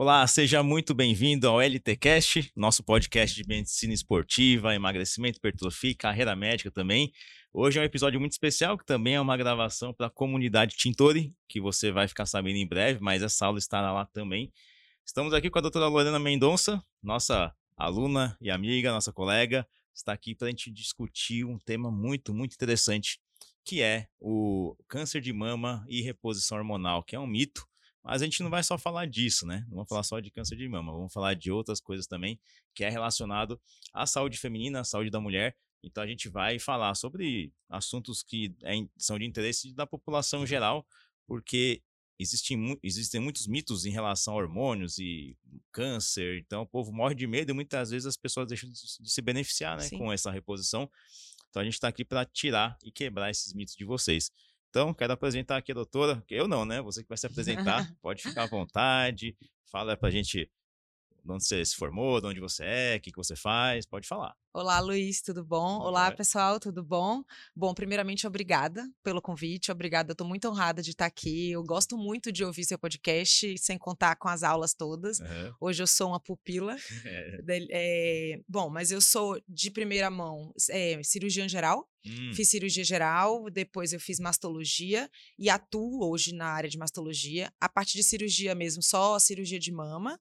Olá, seja muito bem-vindo ao LTcast, nosso podcast de medicina esportiva, emagrecimento, hipertrofia e carreira médica também. Hoje é um episódio muito especial, que também é uma gravação para a comunidade Tintori, que você vai ficar sabendo em breve, mas essa aula estará lá também. Estamos aqui com a doutora Lorena Mendonça, nossa aluna e amiga, nossa colega, está aqui para a gente discutir um tema muito, muito interessante, que é o câncer de mama e reposição hormonal, que é um mito, mas a gente não vai só falar disso, né? Não vamos falar só de câncer de mama, vamos falar de outras coisas também, que é relacionado à saúde feminina, à saúde da mulher. Então a gente vai falar sobre assuntos que é são de interesse da população geral, porque existem, existem muitos mitos em relação a hormônios e câncer, então o povo morre de medo e muitas vezes as pessoas deixam de se beneficiar né, com essa reposição. Então a gente está aqui para tirar e quebrar esses mitos de vocês. Então, quero apresentar aqui a doutora, eu não, né? Você que vai se apresentar, pode ficar à vontade, fala pra gente de onde você se formou, de onde você é, o que, que você faz, pode falar. Olá, Luiz, tudo bom? Olá, pessoal, tudo bom? Bom, primeiramente, obrigada pelo convite, obrigada, eu estou muito honrada de estar aqui, eu gosto muito de ouvir seu podcast, sem contar com as aulas todas. Uhum. Hoje eu sou uma pupila. É. É, bom, mas eu sou de primeira mão é, cirurgião geral, hum. fiz cirurgia geral, depois eu fiz mastologia e atuo hoje na área de mastologia. A parte de cirurgia mesmo, só cirurgia de mama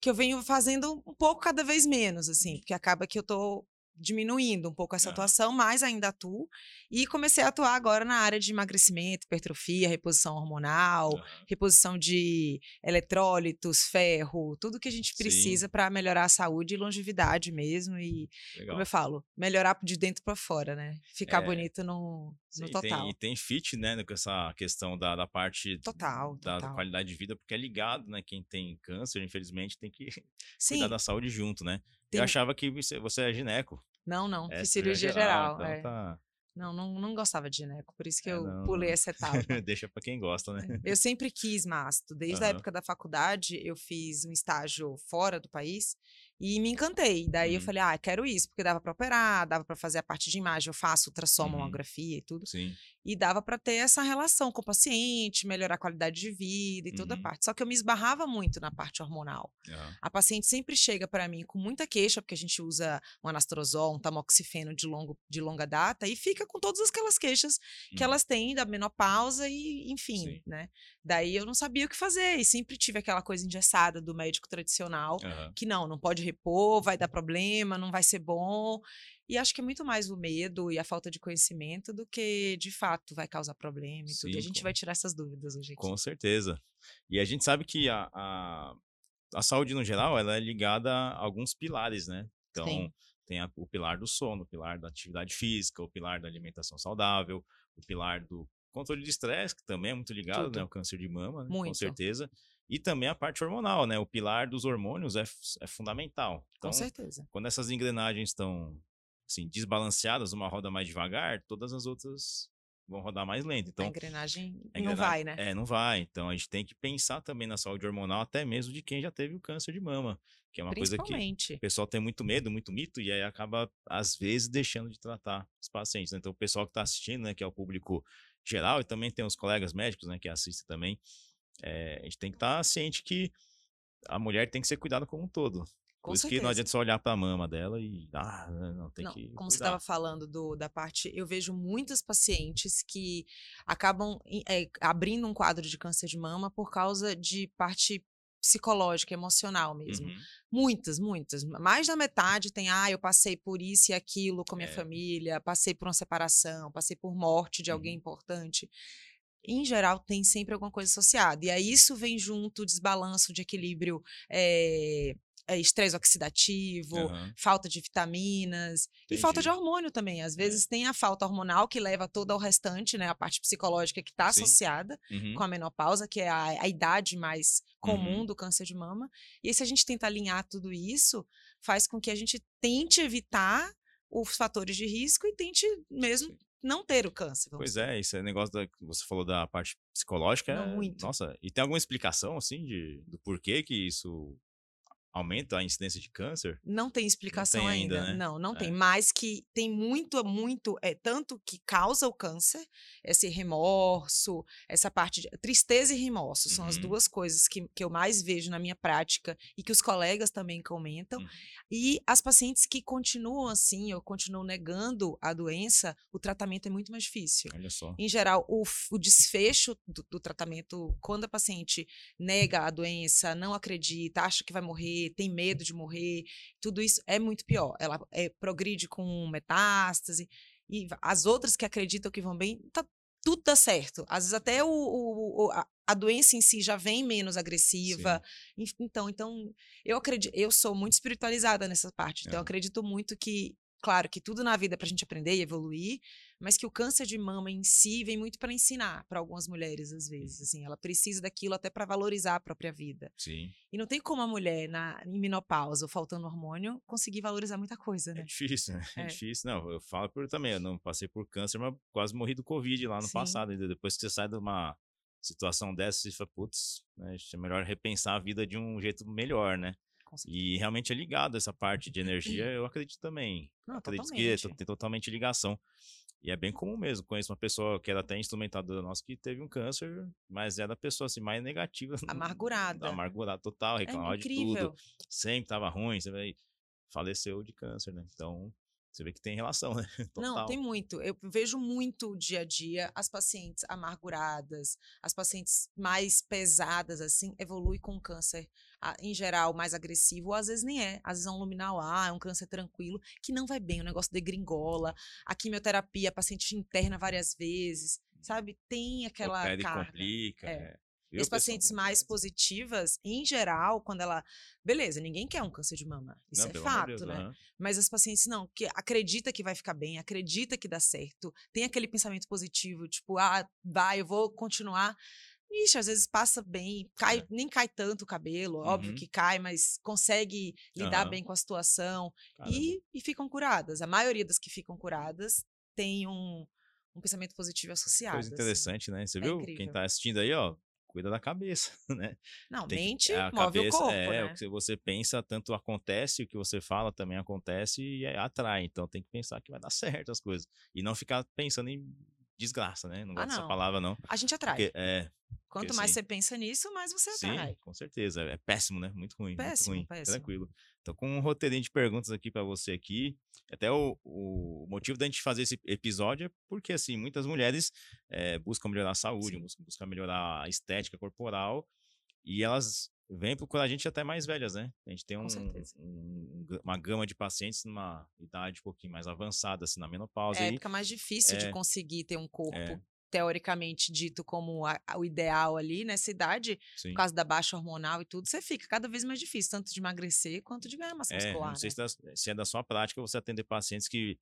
que eu venho fazendo um pouco cada vez menos, assim, porque acaba que eu tô diminuindo um pouco essa atuação, mas ainda atuo. E comecei a atuar agora na área de emagrecimento, hipertrofia, reposição hormonal, reposição de eletrólitos, ferro, tudo que a gente precisa para melhorar a saúde e longevidade mesmo. E, Legal. como eu falo, melhorar de dentro para fora, né? Ficar é. bonito no, no total. E tem, e tem fit, né, com essa questão da, da parte total, da, total. qualidade de vida, porque é ligado, né? Quem tem câncer, infelizmente, tem que Sim. cuidar da saúde junto, né? Tem... Eu achava que você, você é gineco. Não, não. É, fiz cirurgia geral. geral então é. tá... Não, não, não gostava de gineco, por isso que é, eu não, pulei essa etapa. Deixa para quem gosta, né? Eu sempre quis masto. Desde uhum. a época da faculdade, eu fiz um estágio fora do país e me encantei. Daí uhum. eu falei, ah, quero isso, porque dava para operar, dava para fazer a parte de imagem, eu faço ultrassom, uhum. mamografia e tudo. Sim. E dava para ter essa relação com o paciente, melhorar a qualidade de vida e toda a uhum. parte. Só que eu me esbarrava muito na parte hormonal. Uhum. A paciente sempre chega para mim com muita queixa, porque a gente usa um anastrozol, um tamoxifeno de, longo, de longa data, e fica com todas aquelas queixas que uhum. elas têm da menopausa e, enfim, Sim. né? Daí eu não sabia o que fazer e sempre tive aquela coisa engessada do médico tradicional, que não, não pode repor, vai dar problema, não vai ser bom. E acho que é muito mais o medo e a falta de conhecimento do que, de fato, vai causar problema e Sim, tudo. E a gente com... vai tirar essas dúvidas hoje aqui. Com certeza. E a gente sabe que a, a, a saúde, no geral, ela é ligada a alguns pilares, né? Então, Sim. tem a, o pilar do sono, o pilar da atividade física, o pilar da alimentação saudável, o pilar do controle de estresse, que também é muito ligado né, ao câncer de mama, né, com certeza. E também a parte hormonal, né? O pilar dos hormônios é, é fundamental. Então, com certeza. Quando essas engrenagens estão assim, desbalanceadas, uma roda mais devagar, todas as outras vão rodar mais lento. Então, a engrenagem, a engrenagem não vai, né? É, não vai. Então a gente tem que pensar também na saúde hormonal, até mesmo de quem já teve o câncer de mama, que é uma coisa que o pessoal tem muito medo, muito mito, e aí acaba, às vezes, deixando de tratar os pacientes. Né? Então, o pessoal que está assistindo, né, que é o público geral, e também tem os colegas médicos né, que assistem também, é, a gente tem que estar tá ciente que a mulher tem que ser cuidada como um todo. Com Por isso certeza. que não adianta só olhar para a mama dela e. Ah, não, tem não, que. Como cuidar. você estava falando do, da parte. Eu vejo muitas pacientes que acabam é, abrindo um quadro de câncer de mama por causa de parte psicológica, emocional mesmo. Uhum. Muitas, muitas. Mais da metade tem, ah, eu passei por isso e aquilo com minha é. família, passei por uma separação, passei por morte de alguém uhum. importante em geral, tem sempre alguma coisa associada. E aí isso vem junto, desbalanço de equilíbrio é, estresse oxidativo, uhum. falta de vitaminas Entendi. e falta de hormônio também. Às é. vezes é. tem a falta hormonal que leva todo ao restante, né? A parte psicológica que está associada uhum. com a menopausa, que é a, a idade mais comum uhum. do câncer de mama. E aí, se a gente tenta alinhar tudo isso, faz com que a gente tente evitar os fatores de risco e tente mesmo Sim. não ter o câncer. Pois é, esse negócio da, que você falou da parte psicológica. Não, é, muito. Nossa, e tem alguma explicação, assim, de, do porquê que isso aumenta a incidência de câncer? Não tem explicação não tem ainda. ainda né? Não, não é. tem. Mas que tem muito, muito, é tanto que causa o câncer, esse remorso, essa parte de tristeza e remorso uhum. são as uhum. duas coisas que, que eu mais vejo na minha prática e que os colegas também comentam. Uhum. E as pacientes que continuam assim, ou continuam negando a doença, o tratamento é muito mais difícil. Olha só. Em geral, o, o desfecho do, do tratamento, quando a paciente nega a doença, não acredita, acha que vai morrer, tem medo de morrer, tudo isso é muito pior. Ela é, progride com metástase. E as outras que acreditam que vão bem, tá, tudo dá certo. Às vezes até o, o, a, a, doença em si já vem menos agressiva. Sim. Então, então eu acredito, eu sou muito espiritualizada nessa parte. Então, é. eu acredito muito que, claro, que tudo na vida é pra gente aprender e evoluir, mas que o câncer de mama em si vem muito para ensinar para algumas mulheres às vezes, uhum. assim, ela precisa daquilo até para valorizar a própria vida. Sim. E não tem como a mulher na em menopausa, ou faltando hormônio, conseguir valorizar muita coisa, é né? É difícil, né? É, é difícil. Não, eu falo por também, eu não passei por câncer, mas quase morri do covid lá no Sim. passado, depois que você sai de uma situação dessa, você fala, putz, né, é melhor repensar a vida de um jeito melhor, né? E realmente é ligado essa parte de energia, eu acredito também. Não, acredito totalmente. que tem totalmente ligação. E é bem comum mesmo. Conheço uma pessoa que era até instrumentadora nossa que teve um câncer, mas era a pessoa assim, mais negativa. Amargurada. Amargurada total, é reclamava é de tudo. Sempre tava ruim, você faleceu de câncer, né? Então, você vê que tem relação, né? Total. Não, tem muito. Eu vejo muito dia a dia as pacientes amarguradas, as pacientes mais pesadas, assim, evoluem com câncer, em geral, mais agressivo, ou às vezes nem é. Às vezes é um luminal A, é um câncer tranquilo, que não vai bem, o negócio de gringola, a quimioterapia, a paciente interna várias vezes, sabe? Tem aquela. O carga. complica. É. é. As pacientes mais positivas, em geral, quando ela. Beleza, ninguém quer um câncer de mama. Isso não, é fato, Deus, né? Uhum. Mas as pacientes não, que acredita que vai ficar bem, acredita que dá certo, tem aquele pensamento positivo, tipo, ah, vai, eu vou continuar. Ixi, às vezes passa bem, cai, é. nem cai tanto o cabelo, uhum. óbvio que cai, mas consegue lidar uhum. bem com a situação e, e ficam curadas. A maioria das que ficam curadas tem um, um pensamento positivo associado. Coisa assim. interessante, assim. né? Você é viu? Incrível. Quem tá assistindo aí, ó, cuida da cabeça, né? Não, Tem mente que, a move cabeça, o corpo, é, né? o que você pensa, tanto acontece, o que você fala também acontece e é, atrai. Então tem que pensar que vai dar certo as coisas. E não ficar pensando em desgraça, né? Não ah, gosto ah, não. dessa palavra, não. A gente atrai. Porque, é, Quanto porque, mais assim, você pensa nisso, mais você atrai. Sim, com certeza. É péssimo, né? Muito ruim. Péssimo, muito ruim. péssimo. Tranquilo. Então, com um roteirinho de perguntas aqui para você aqui. Até o, o motivo da gente fazer esse episódio é porque, assim, muitas mulheres é, buscam melhorar a saúde, buscam, buscam melhorar a estética corporal e elas vêm procurar a gente até mais velhas, né? A gente tem um, um, uma gama de pacientes numa idade um pouquinho mais avançada, assim, na menopausa. É, fica mais difícil é, de conseguir ter um corpo é, teoricamente dito como a, a, o ideal ali nessa idade, Sim. por causa da baixa hormonal e tudo, você fica cada vez mais difícil, tanto de emagrecer quanto de ganhar massa é, muscular. Não sei né? se, se é da sua prática você atender pacientes que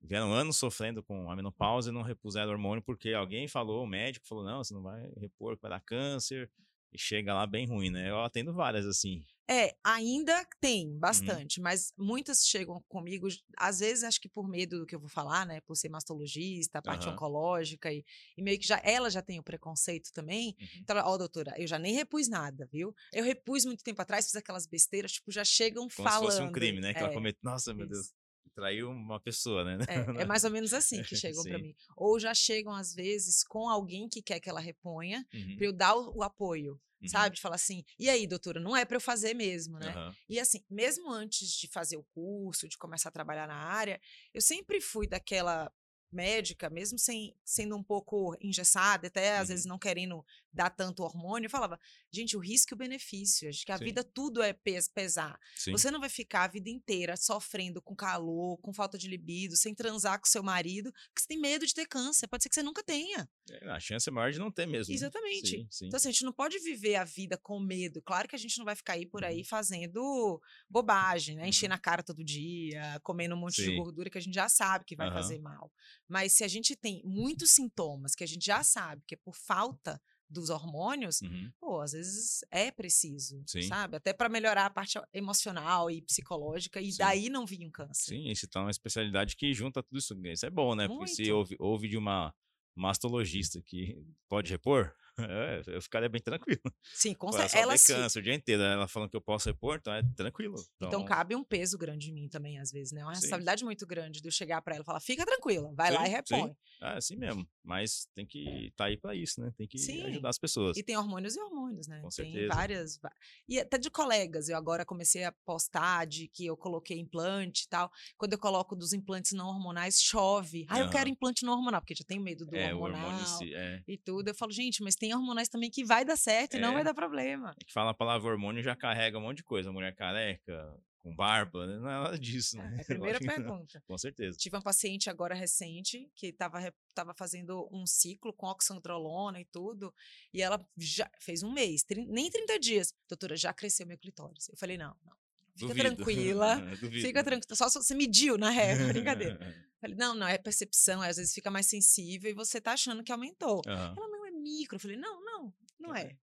vieram anos sofrendo com a menopausa e não repuseram hormônio porque alguém falou, o médico falou, não, você não vai repor, vai dar câncer, e chega lá bem ruim, né? Eu atendo várias assim. É, ainda tem uhum. bastante, uhum. mas muitas chegam comigo, às vezes acho que por medo do que eu vou falar, né? Por ser mastologista, parte uhum. oncológica, e, e, meio que já ela já tem o preconceito também. Uhum. Então, ó, oh, doutora, eu já nem repus nada, viu? Eu repus muito tempo atrás, fiz aquelas besteiras, tipo, já chegam Como falando. se fosse um crime, né? Que é, ela comete. Nossa, meu isso. Deus traiu uma pessoa, né? É, é mais ou menos assim que chegam para mim. Ou já chegam, às vezes, com alguém que quer que ela reponha, uhum. para eu dar o, o apoio. Uhum. Sabe? De falar assim, e aí, doutora, não é para eu fazer mesmo, né? Uhum. E assim, mesmo antes de fazer o curso, de começar a trabalhar na área, eu sempre fui daquela médica, mesmo sem, sendo um pouco engessada, até às uhum. vezes não querendo dar tanto hormônio, eu falava, gente, o risco e o benefício, acho que a Sim. vida tudo é pes pesar. Sim. Você não vai ficar a vida inteira sofrendo com calor, com falta de libido, sem transar com seu marido, porque você tem medo de ter câncer, pode ser que você nunca tenha. É, a chance é maior de não ter mesmo. Né? Exatamente. Sim, então, assim, a gente não pode viver a vida com medo. Claro que a gente não vai ficar aí por aí uhum. fazendo bobagem, né? Enchendo uhum. a cara todo dia, comendo um monte de gordura que a gente já sabe que vai uhum. fazer mal. Mas se a gente tem muitos sintomas que a gente já sabe que é por falta dos hormônios, uhum. pô, às vezes é preciso, Sim. sabe? Até para melhorar a parte emocional e psicológica e Sim. daí não vir um câncer. Sim, isso tá uma especialidade que junta tudo isso. Isso é bom, né? Muito. Porque se ouve, ouve de uma mastologista que pode repor, é, eu ficaria bem tranquilo. Sim, com certeza. Ela se... câncer o dia inteiro, ela falando que eu posso repor, então é tranquilo. Então, então cabe um peso grande em mim também, às vezes, né? Uma responsabilidade sim. muito grande de eu chegar para ela e falar, fica tranquila, vai sim, lá e repõe. Sim. Ah, é assim mesmo. Mas tem que estar tá aí para isso, né? Tem que ajudar as pessoas. E tem hormônios e hormônios, né? Com tem certeza. várias. E até de colegas, eu agora comecei a postar de que eu coloquei implante e tal. Quando eu coloco dos implantes não hormonais, chove. Ah, uhum. eu quero implante não hormonal, porque já tenho medo do é, hormonal si, é. e tudo. Eu falo, gente, mas tem hormonais também que vai dar certo é. e não vai dar problema. É que fala a palavra hormônio já carrega um monte de coisa. Mulher careca, com barba, né? não é nada disso, né? É, a primeira pergunta. com certeza. Tive uma paciente agora recente que estava tava fazendo um ciclo com oxandrolona e tudo, e ela já fez um mês, nem 30 dias. Doutora, já cresceu meu clitóris. Eu falei, não, não. Fica Duvido. tranquila. fica tranquila. Só se você mediu, na ré, brincadeira. Falei, não, não, é percepção, às vezes fica mais sensível e você tá achando que aumentou. Uhum. Ela, não, é micro. Eu falei, não, não, não é.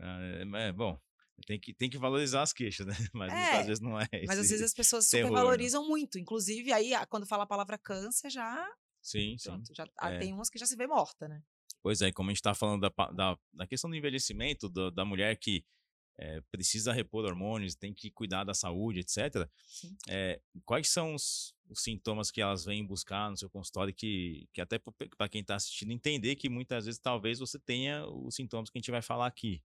É, é, é bom, tem que, tem que valorizar as queixas, né? Mas é, muitas vezes não é. Mas às vezes as pessoas supervalorizam né? muito. Inclusive, aí, quando fala a palavra câncer, já. Sim, pronto, sim. Já, é. Tem umas que já se vê morta, né? Pois é, como a gente está falando da, da, da, questão do envelhecimento, do, da mulher que é, precisa repor hormônios, tem que cuidar da saúde, etc. É, quais são os, os, sintomas que elas vêm buscar no seu consultório que, que até para quem está assistindo entender que muitas vezes talvez você tenha os sintomas que a gente vai falar aqui.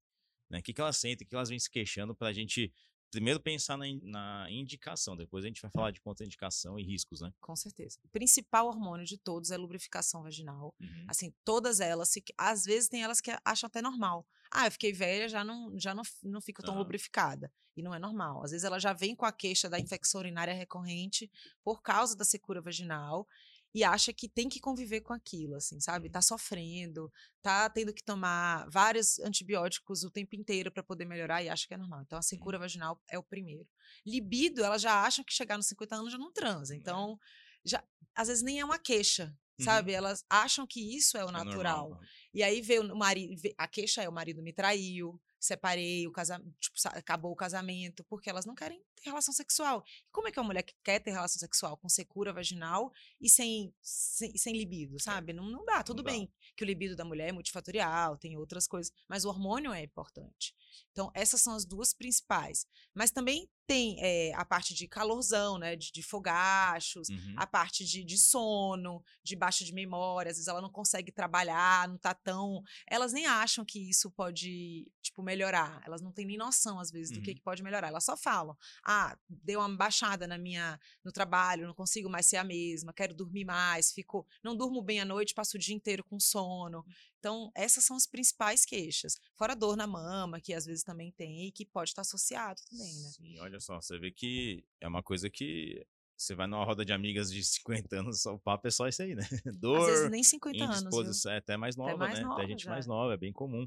Né? O que, que elas sentem, o que elas vêm se queixando para a gente primeiro pensar na, na, indicação, depois a gente vai falar de contraindicação e riscos, né? Com certeza. O principal hormônio de todos é a lubrificação vaginal. Uhum. Assim, todas elas, se, às vezes tem elas que acham até normal. Ah, eu fiquei velha, já não, já não, não fico tão uhum. lubrificada. E não é normal. Às vezes ela já vem com a queixa da infecção urinária recorrente por causa da secura vaginal e acha que tem que conviver com aquilo, assim, sabe? Tá sofrendo, tá tendo que tomar vários antibióticos o tempo inteiro para poder melhorar e acha que é normal. Então, a secura vaginal é o primeiro. Libido, ela já acha que chegar nos 50 anos já não transa. É. Então, já, às vezes nem é uma queixa, uhum. sabe? Elas acham que isso é o natural. É normal. E aí vê o marido, a queixa é o marido me traiu, separei, o casamento, tipo, acabou o casamento, porque elas não querem ter relação sexual. como é que uma mulher que quer ter relação sexual com secura vaginal e sem, sem, sem libido, é. sabe? Não, não dá. Tudo não bem dá. que o libido da mulher é multifatorial, tem outras coisas, mas o hormônio é importante. Então, essas são as duas principais. Mas também tem é, a parte de calorzão, né? De, de fogachos, uhum. a parte de, de, sono, de baixa de memória. Às vezes ela não consegue trabalhar, não tá tão. Elas nem acham que isso pode, tipo, melhorar. Elas não têm nem noção, às vezes, do que, uhum. que pode melhorar. Elas só falam: ah, deu uma baixada na minha, no trabalho, não consigo mais ser a mesma, quero dormir mais, fico, não durmo bem à noite, passo o dia inteiro com sono. Então, essas são as principais queixas. Fora dor na mama, que às vezes também tem e que pode estar associado também, né? Sim, olha só, você vê que é uma coisa que você vai numa roda de amigas de 50 anos, o papo é só isso aí, né? Dor. Às vezes nem 50 anos. É até mais nova, até mais né? Nova, até gente já. mais nova, é bem comum.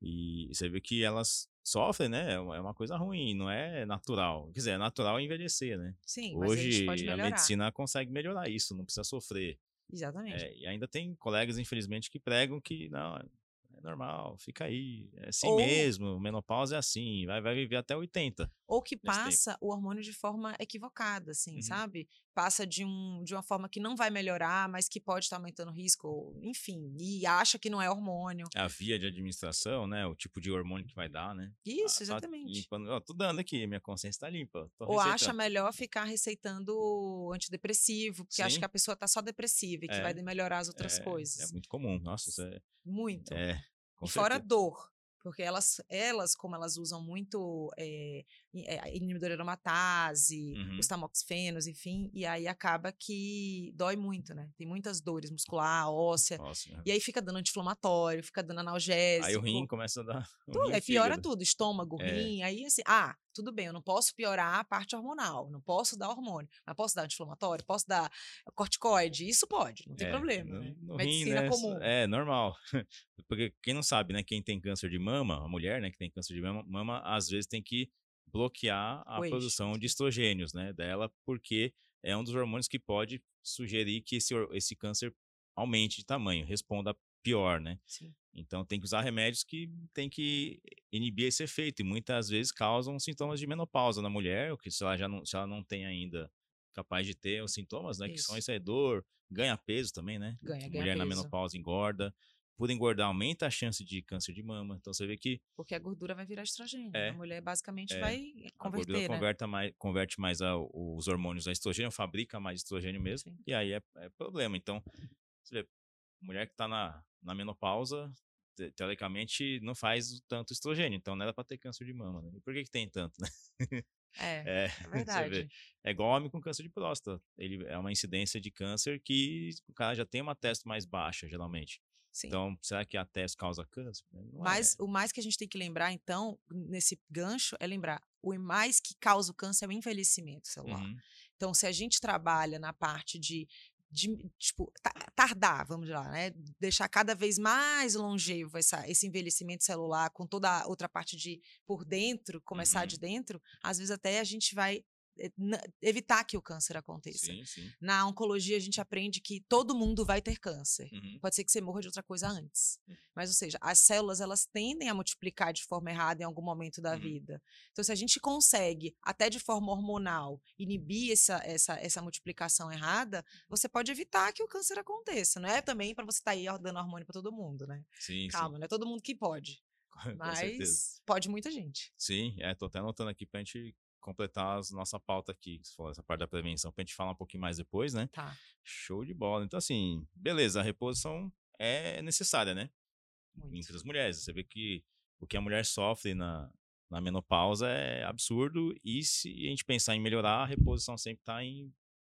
E você vê que elas sofrem, né? É, é uma coisa ruim, não é natural. Quer dizer, é natural envelhecer, né? Sim, Hoje a, a medicina consegue melhorar isso, não precisa sofrer. Exatamente. É, e ainda tem colegas, infelizmente, que pregam que não, é normal, fica aí, é assim Ou... mesmo, menopausa é assim, vai, vai viver até 80. Ou que passa tempo. o hormônio de forma equivocada, assim, uhum. sabe? Passa de, um, de uma forma que não vai melhorar, mas que pode estar aumentando o risco, enfim, e acha que não é hormônio. A via de administração, né? O tipo de hormônio que vai dar, né? Isso, ah, exatamente. Tá limpando, ó, tô dando aqui, minha consciência tá limpa. Ou acha melhor ficar receitando antidepressivo, porque Sim. acha que a pessoa tá só depressiva e que é, vai melhorar as outras é, coisas. É muito comum, nossa, isso é. Muito. É, e fora dor. Porque elas, elas, como elas usam muito é, inibidor aromatase, uhum. os tamoxifenos, enfim, e aí acaba que dói muito, né? Tem muitas dores muscular, óssea, Nossa, e aí fica dando anti-inflamatório, fica dando analgésico. Aí o rim começa a dar. Tudo, aí piora tudo, estômago, é. rim, aí assim, ah, tudo bem, eu não posso piorar a parte hormonal, não posso dar hormônio, mas posso dar anti-inflamatório, posso dar corticoide, isso pode, não tem é, problema. No, né? no Medicina rim, né, comum. É, normal. Porque quem não sabe, né, quem tem câncer de mama, a mulher, né, que tem câncer de mama, mama às vezes tem que bloquear a produção de estrogênios, né, dela, porque é um dos hormônios que pode sugerir que esse, esse câncer aumente de tamanho, responda pior, né? Sim. Então tem que usar remédios que tem que inibir esse efeito e muitas vezes causam sintomas de menopausa na mulher, o que se ela já não, se ela não tem ainda capaz de ter os sintomas, né, Isso. que são essa é dor, ganha peso também, né? Ganha, mulher ganha na menopausa engorda. por engordar aumenta a chance de câncer de mama. Então você vê que. Porque a gordura vai virar estrogênio. É, a mulher basicamente é, vai converter. A gordura né? converte mais, converte mais a, os hormônios a estrogênio, fabrica mais estrogênio mesmo. Sim. E aí é, é, problema. Então, você vê, mulher que está na, na menopausa, teoricamente, não faz tanto estrogênio. Então não era para ter câncer de mama. Né? E por que, que tem tanto, né? É, é, é verdade. É igual homem com câncer de próstata. Ele é uma incidência de câncer que o cara já tem uma testa mais baixa, geralmente. Sim. Então, será que a testa causa câncer? Não Mas é. o mais que a gente tem que lembrar, então, nesse gancho, é lembrar: o mais que causa o câncer é o envelhecimento celular. Uhum. Então, se a gente trabalha na parte de de, tipo, tardar, vamos lá, né? Deixar cada vez mais longevo essa, esse envelhecimento celular com toda a outra parte de por dentro, começar uhum. de dentro, às vezes até a gente vai evitar que o câncer aconteça. Sim, sim. Na oncologia, a gente aprende que todo mundo vai ter câncer. Uhum. Pode ser que você morra de outra coisa antes. Uhum. Mas, ou seja, as células elas tendem a multiplicar de forma errada em algum momento da uhum. vida. Então, se a gente consegue, até de forma hormonal, inibir essa, essa, essa multiplicação errada, você pode evitar que o câncer aconteça. Não é também para você estar tá aí dando hormônio para todo mundo, né? Sim, Calma, sim. não é todo mundo que pode. Mas pode muita gente. Sim, é, tô até anotando aqui pra gente completar a nossa pauta aqui, essa parte da prevenção, pra gente falar um pouquinho mais depois, né? Tá. Show de bola. Então, assim, beleza, a reposição é necessária, né? Muito. Entre as mulheres. Você vê que o que a mulher sofre na, na menopausa é absurdo, e se a gente pensar em melhorar, a reposição sempre está em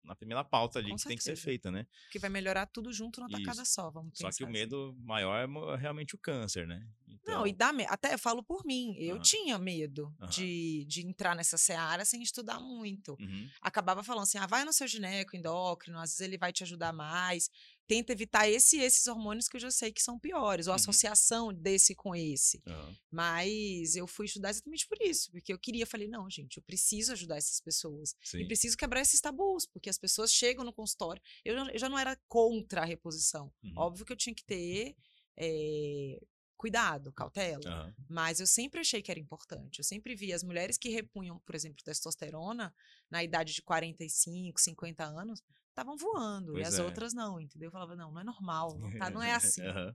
na primeira pauta ali Com que certeza. tem que ser feita, né? Que vai melhorar tudo junto numa tacada só, vamos pensar. Só que o assim. medo maior é realmente o câncer, né? Então... Não, e dá medo. Até eu falo por mim, eu uhum. tinha medo uhum. de, de entrar nessa seara sem estudar muito. Uhum. Acabava falando assim, ah, vai no seu gineco endócrino, às vezes ele vai te ajudar mais tenta evitar esse esses hormônios que eu já sei que são piores, ou a uhum. associação desse com esse. Uhum. Mas eu fui estudar exatamente por isso, porque eu queria, falei, não, gente, eu preciso ajudar essas pessoas. Sim. E preciso quebrar esses tabus, porque as pessoas chegam no consultório. Eu, eu já não era contra a reposição. Uhum. Óbvio que eu tinha que ter. É, cuidado, cautela. Uhum. Mas eu sempre achei que era importante. Eu sempre vi as mulheres que repunham, por exemplo, testosterona na idade de 45, 50 anos, estavam voando pois e as é. outras não, entendeu? Eu falava, não, não é normal, não, tá, não é assim. uhum.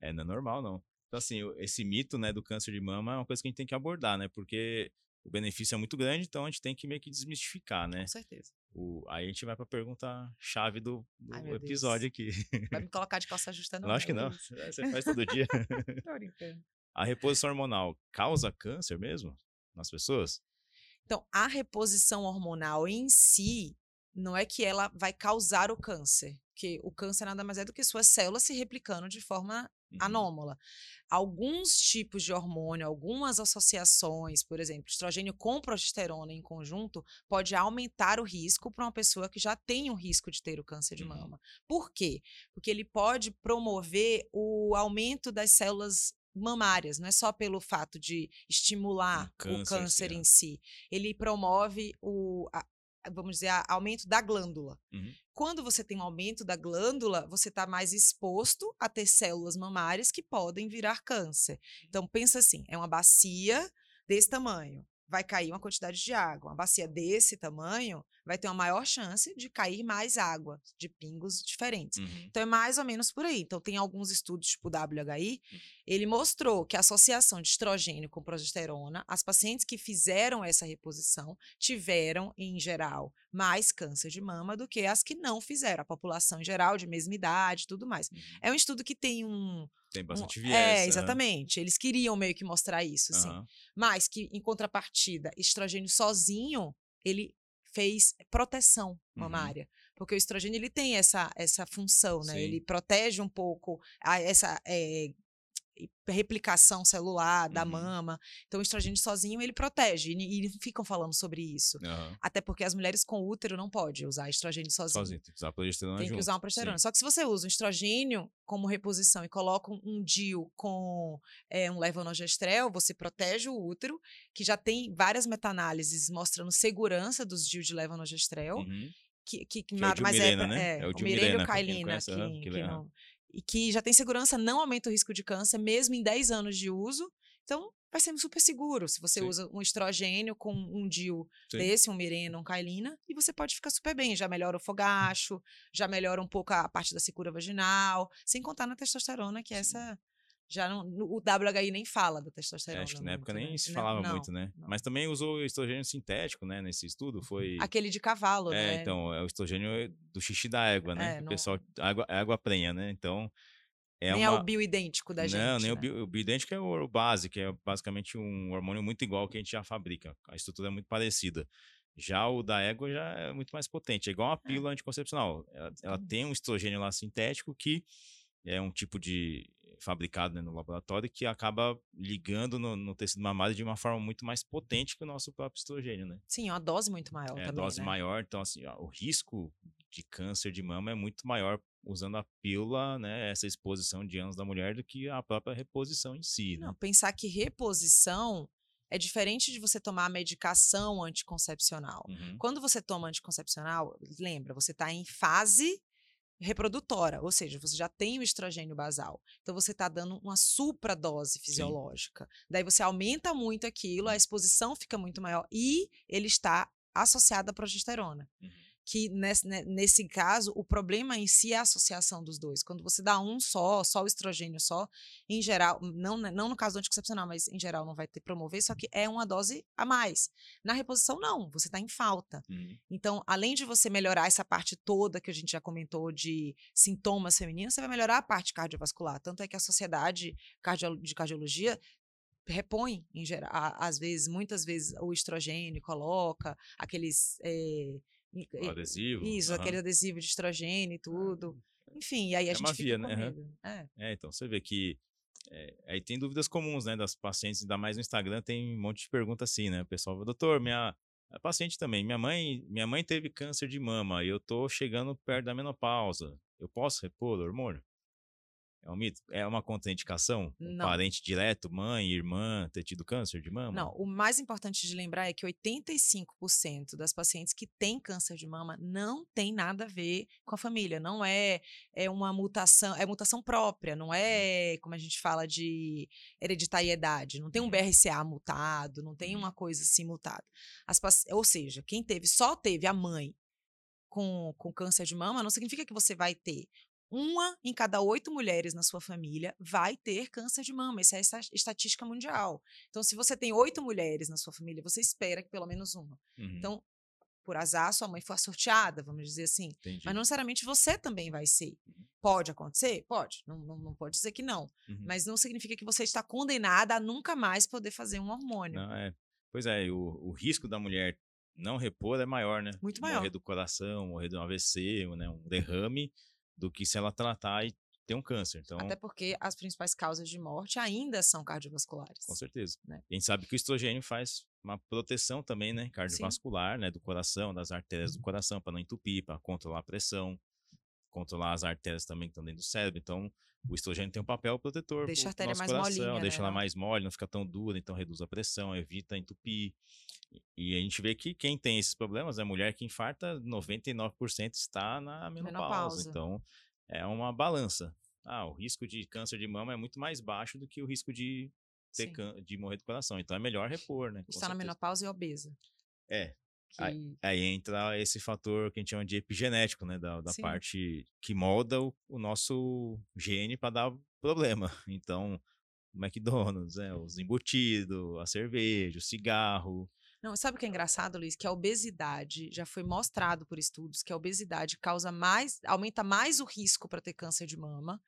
É, não é normal, não. Então, assim, esse mito, né, do câncer de mama é uma coisa que a gente tem que abordar, né? Porque o benefício é muito grande, então a gente tem que meio que desmistificar, né? Com certeza. O, aí a gente vai para a pergunta chave do, do Ai, episódio Deus. aqui. Vai me colocar de calça justa, não? Acho que não. Você faz todo dia. a reposição hormonal causa câncer mesmo nas pessoas? Então, a reposição hormonal em si, não é que ela vai causar o câncer, porque o câncer nada mais é do que suas células se replicando de forma. Anômala. Alguns tipos de hormônio, algumas associações, por exemplo, estrogênio com progesterona em conjunto, pode aumentar o risco para uma pessoa que já tem um risco de ter o câncer de uhum. mama. Por quê? Porque ele pode promover o aumento das células mamárias, não é só pelo fato de estimular câncer, o câncer em si. Ele promove o, a, vamos dizer, aumento da glândula. Uhum. Quando você tem um aumento da glândula, você está mais exposto a ter células mamárias que podem virar câncer. Então, pensa assim: é uma bacia desse tamanho vai cair uma quantidade de água. Uma bacia desse tamanho vai ter uma maior chance de cair mais água, de pingos diferentes. Uhum. Então é mais ou menos por aí. Então tem alguns estudos, tipo o WHI, uhum. ele mostrou que a associação de estrogênio com progesterona, as pacientes que fizeram essa reposição tiveram, em geral, mais câncer de mama do que as que não fizeram. A população em geral, de mesma idade tudo mais. Uhum. É um estudo que tem um, tem bastante um, viés. É, exatamente. Uhum. Eles queriam meio que mostrar isso, assim. Uhum. Mas que, em contrapartida, estrogênio sozinho, ele fez proteção uhum. mamária. Uhum. Porque o estrogênio, ele tem essa, essa função, né? Sim. Ele protege um pouco a, essa é, replicação celular da uhum. mama. Então, o estrogênio sozinho, ele protege. E, e ficam falando sobre isso. Uhum. Até porque as mulheres com útero não podem usar estrogênio sozinho. Sozinho, tem que usar progesterona Tem junto. que usar uma progesterona. Sim. Só que se você usa um estrogênio como reposição e coloca um DIU com é, um levonorgestrel, você protege o útero, que já tem várias meta-análises mostrando segurança dos DIU de levonorgestrel. Uhum. Que, que, que, que é o mas Mirena, é, né? é, é o, o Mirena, Kailina, que, que, que não, e que já tem segurança, não aumenta o risco de câncer, mesmo em 10 anos de uso. Então, vai ser super seguro. Se você Sim. usa um estrogênio com um DIU Sim. desse, um Mirena, um Kailina, e você pode ficar super bem. Já melhora o fogacho, já melhora um pouco a parte da secura vaginal, sem contar na testosterona, que é essa já não, o WHI nem fala da testosterona. É, acho que na época nem né? se falava não, muito, né? Não. Mas também usou estrogênio sintético, né? Nesse estudo foi. Aquele de cavalo, é, né? É, então, é o estrogênio do xixi da égua, né? É, o pessoal, água, água prenha, né? Então. É nem uma... é o bioidêntico da gente. Não, nem né? o, bio, o bioidêntico é o base, que é basicamente um hormônio muito igual que a gente já fabrica. A estrutura é muito parecida. Já o da égua já é muito mais potente. É igual uma é. pílula anticoncepcional. Ela, ela tem um estrogênio lá sintético que é um tipo de fabricado né, no laboratório que acaba ligando no, no, tecido mamário de uma forma muito mais potente que o nosso próprio estrogênio, né? Sim, uma dose muito maior é, também, dose né? maior, então assim, ó, o risco de câncer de mama é muito maior usando a pílula, né, essa exposição de anos da mulher do que a própria reposição em si, Não, né? pensar que reposição é diferente de você tomar medicação anticoncepcional. Uhum. Quando você toma anticoncepcional, lembra, você está em fase reprodutora, ou seja, você já tem o estrogênio basal. Então você está dando uma supradose fisiológica. Sim. Daí você aumenta muito aquilo, a exposição fica muito maior e ele está associado à progesterona. Uhum que nesse, nesse caso o problema em si é a associação dos dois. Quando você dá um só, só o estrogênio só, em geral, não, não no caso do anticoncepcional, mas em geral não vai ter promover, só que é uma dose a mais. Na reposição, não, você está em falta. Uhum. Então, além de você melhorar essa parte toda que a gente já comentou de sintomas femininos, você vai melhorar a parte cardiovascular. Tanto é que a sociedade de cardiologia repõe, em geral, às vezes, muitas vezes, o estrogênio, coloca aqueles. É, o adesivo. Isso, uhum. aquele adesivo de estrogênio e tudo. Enfim, e aí a é gente fica via, né? É. é. então você vê que é, aí tem dúvidas comuns, né, das pacientes, ainda mais no Instagram tem um monte de perguntas assim, né? O pessoal, doutor, minha a paciente também, minha mãe, minha mãe teve câncer de mama e eu tô chegando perto da menopausa. Eu posso repor o hormônio? É um mito? É uma contraindicação? Um parente direto, mãe, irmã, ter tido câncer de mama? Não, o mais importante de lembrar é que 85% das pacientes que têm câncer de mama não tem nada a ver com a família. Não é, é uma mutação, é mutação própria, não é como a gente fala de hereditariedade. Não tem um uhum. BRCA mutado, não tem uhum. uma coisa assim mutada. As, ou seja, quem teve, só teve a mãe com, com câncer de mama, não significa que você vai ter uma em cada oito mulheres na sua família vai ter câncer de mama. Essa é a estatística mundial. Então, se você tem oito mulheres na sua família, você espera que pelo menos uma. Uhum. Então, por azar, sua mãe foi sorteada, vamos dizer assim. Entendi. Mas não necessariamente você também vai ser. Uhum. Pode acontecer? Pode. Não, não, não, pode dizer que não. Uhum. Mas não significa que você está condenada a nunca mais poder fazer um hormônio. Não, é. Pois é, o, o risco da mulher não repor é maior, né? Muito maior. Morrer do coração, morrer de um AVC, né? um derrame do que se ela tratar e ter um câncer. Então, Até porque as principais causas de morte ainda são cardiovasculares. Com certeza. Né? a gente sabe que o estrogênio faz uma proteção também, né, cardiovascular, né, do coração, das artérias do uhum. coração, para não entupir, para controlar a pressão, controlar as artérias também que estão dentro do cérebro. Então, o estrogênio tem um papel protetor deixa a artéria mais coração, molinha, deixa né? ela mais mole, não fica tão dura, então reduz a pressão, evita entupir. E a gente vê que quem tem esses problemas, a mulher que infarta, 99% está na menopausa. menopausa. Então, é uma balança. Ah, o risco de câncer de mama é muito mais baixo do que o risco de, ter de morrer do coração. Então é melhor repor, né? Está na menopausa e obesa. É. Que... Aí, aí, entra esse fator que a gente chama de epigenético, né? Da, da parte que molda o, o nosso gene para dar problema. Então, o McDonald's, é, os embutidos, a cerveja, o cigarro, não, sabe o que é engraçado, Luiz? Que a obesidade já foi mostrado por estudos que a obesidade causa mais, aumenta mais o risco para ter câncer de mama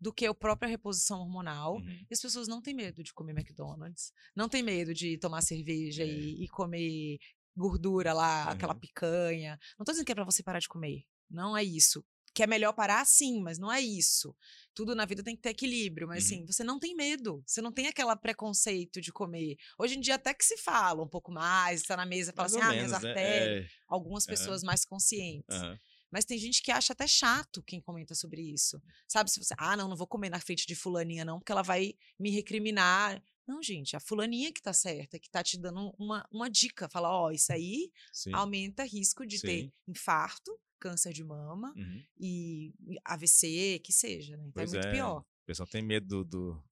do que a própria reposição hormonal. Uhum. E as pessoas não têm medo de comer McDonald's, não têm medo de tomar cerveja é. e, e, comer gordura lá, uhum. aquela picanha. Não tô dizendo que é para você parar de comer. Não é isso que é melhor parar, sim, mas não é isso. Tudo na vida tem que ter equilíbrio, mas assim, uhum. assim, você não tem medo, você não tem aquele preconceito de comer. Hoje em dia até que se fala um pouco mais, está na mesa fala mais assim, ah, menos, minhas né? artérias. É... Algumas pessoas uhum. mais conscientes. Uhum. Mas tem gente que acha até chato quem comenta sobre isso. Sabe, se você, ah, não, não vou comer na frente de fulaninha não, porque ela vai me recriminar. Não, gente, a fulaninha que tá certa, que tá te dando uma, uma dica. Fala, ó, oh, isso aí Sim. aumenta risco de Sim. ter infarto, câncer de mama uhum. e AVC, que seja, né? Então é pois é muito é. pior. O pessoal tem medo do,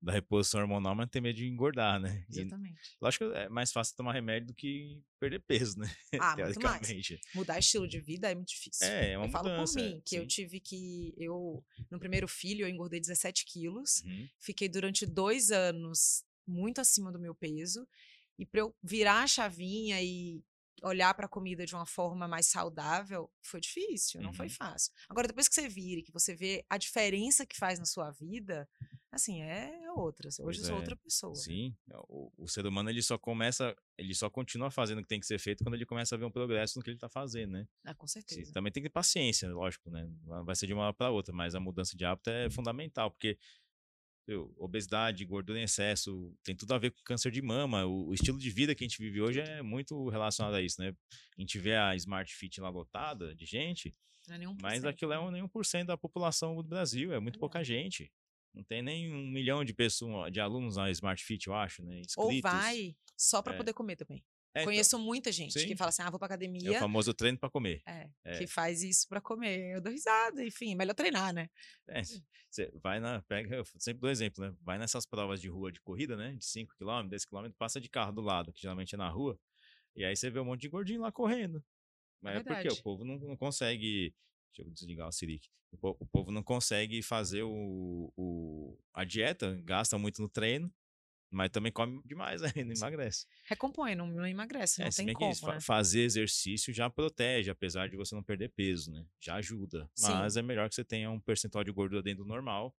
da reposição hormonal, mas tem medo de engordar, né? Exatamente. E, lógico que é mais fácil tomar remédio do que perder peso, né? Ah, muito mais. Mudar estilo de vida é muito difícil. É, é uma eu mudança. falo por mim, que sim. eu tive que. Eu, no primeiro filho, eu engordei 17 quilos. Uhum. Fiquei durante dois anos muito acima do meu peso. E para eu virar a chavinha e olhar para a comida de uma forma mais saudável foi difícil, não uhum. foi fácil. Agora, depois que você vira e que você vê a diferença que faz na sua vida, assim, é outra. Hoje pois eu sou é. outra pessoa. Sim, é, o, o, ser humano ele só começa, ele só continua fazendo o que tem que ser feito quando ele começa a ver um progresso no que ele está fazendo, né? Ah, com certeza. Sim, também tem que ter paciência, lógico, né? Vai ser de uma hora para outra, mas a mudança de hábito é fundamental, porque obesidade, gordura em excesso, tem tudo a ver com câncer de mama. O, o, estilo de vida que a gente vive hoje é muito relacionado a isso, né? A gente vê a Smart Fit lá lotada de gente, é mas aquilo é um, nem um por cento da população do Brasil, é muito é. pouca gente. Não tem nem um milhão de pessoas, de alunos na Smart Fit, eu acho, né? Inscritos. Ou vai só para é. poder comer também. É, então. Conheço então, muita gente sim. que fala assim: ah, vou pra academia. É o famoso treino para comer. É, é, que faz isso para comer. Eu dou risada, enfim, melhor treinar, né? É, você vai na. Pega, eu sempre dou exemplo, né? Vai nessas provas de rua de corrida, né? De 5 km, 10 km, passa de carro do lado, que geralmente é na rua. E aí você vê um monte de gordinho lá correndo. Mas é, é porque o povo não, não consegue. Deixa eu desligar o Siric. O, povo, o povo não consegue fazer o, o, a dieta, gasta muito no treino mas também come demais ainda, emagrece. Recompõe, não, não emagrece, é, não tem como, né? Fazer exercício já protege, apesar de você não perder peso, né? Já ajuda. Mas Sim. é melhor que você tenha um percentual de gordura dentro do normal,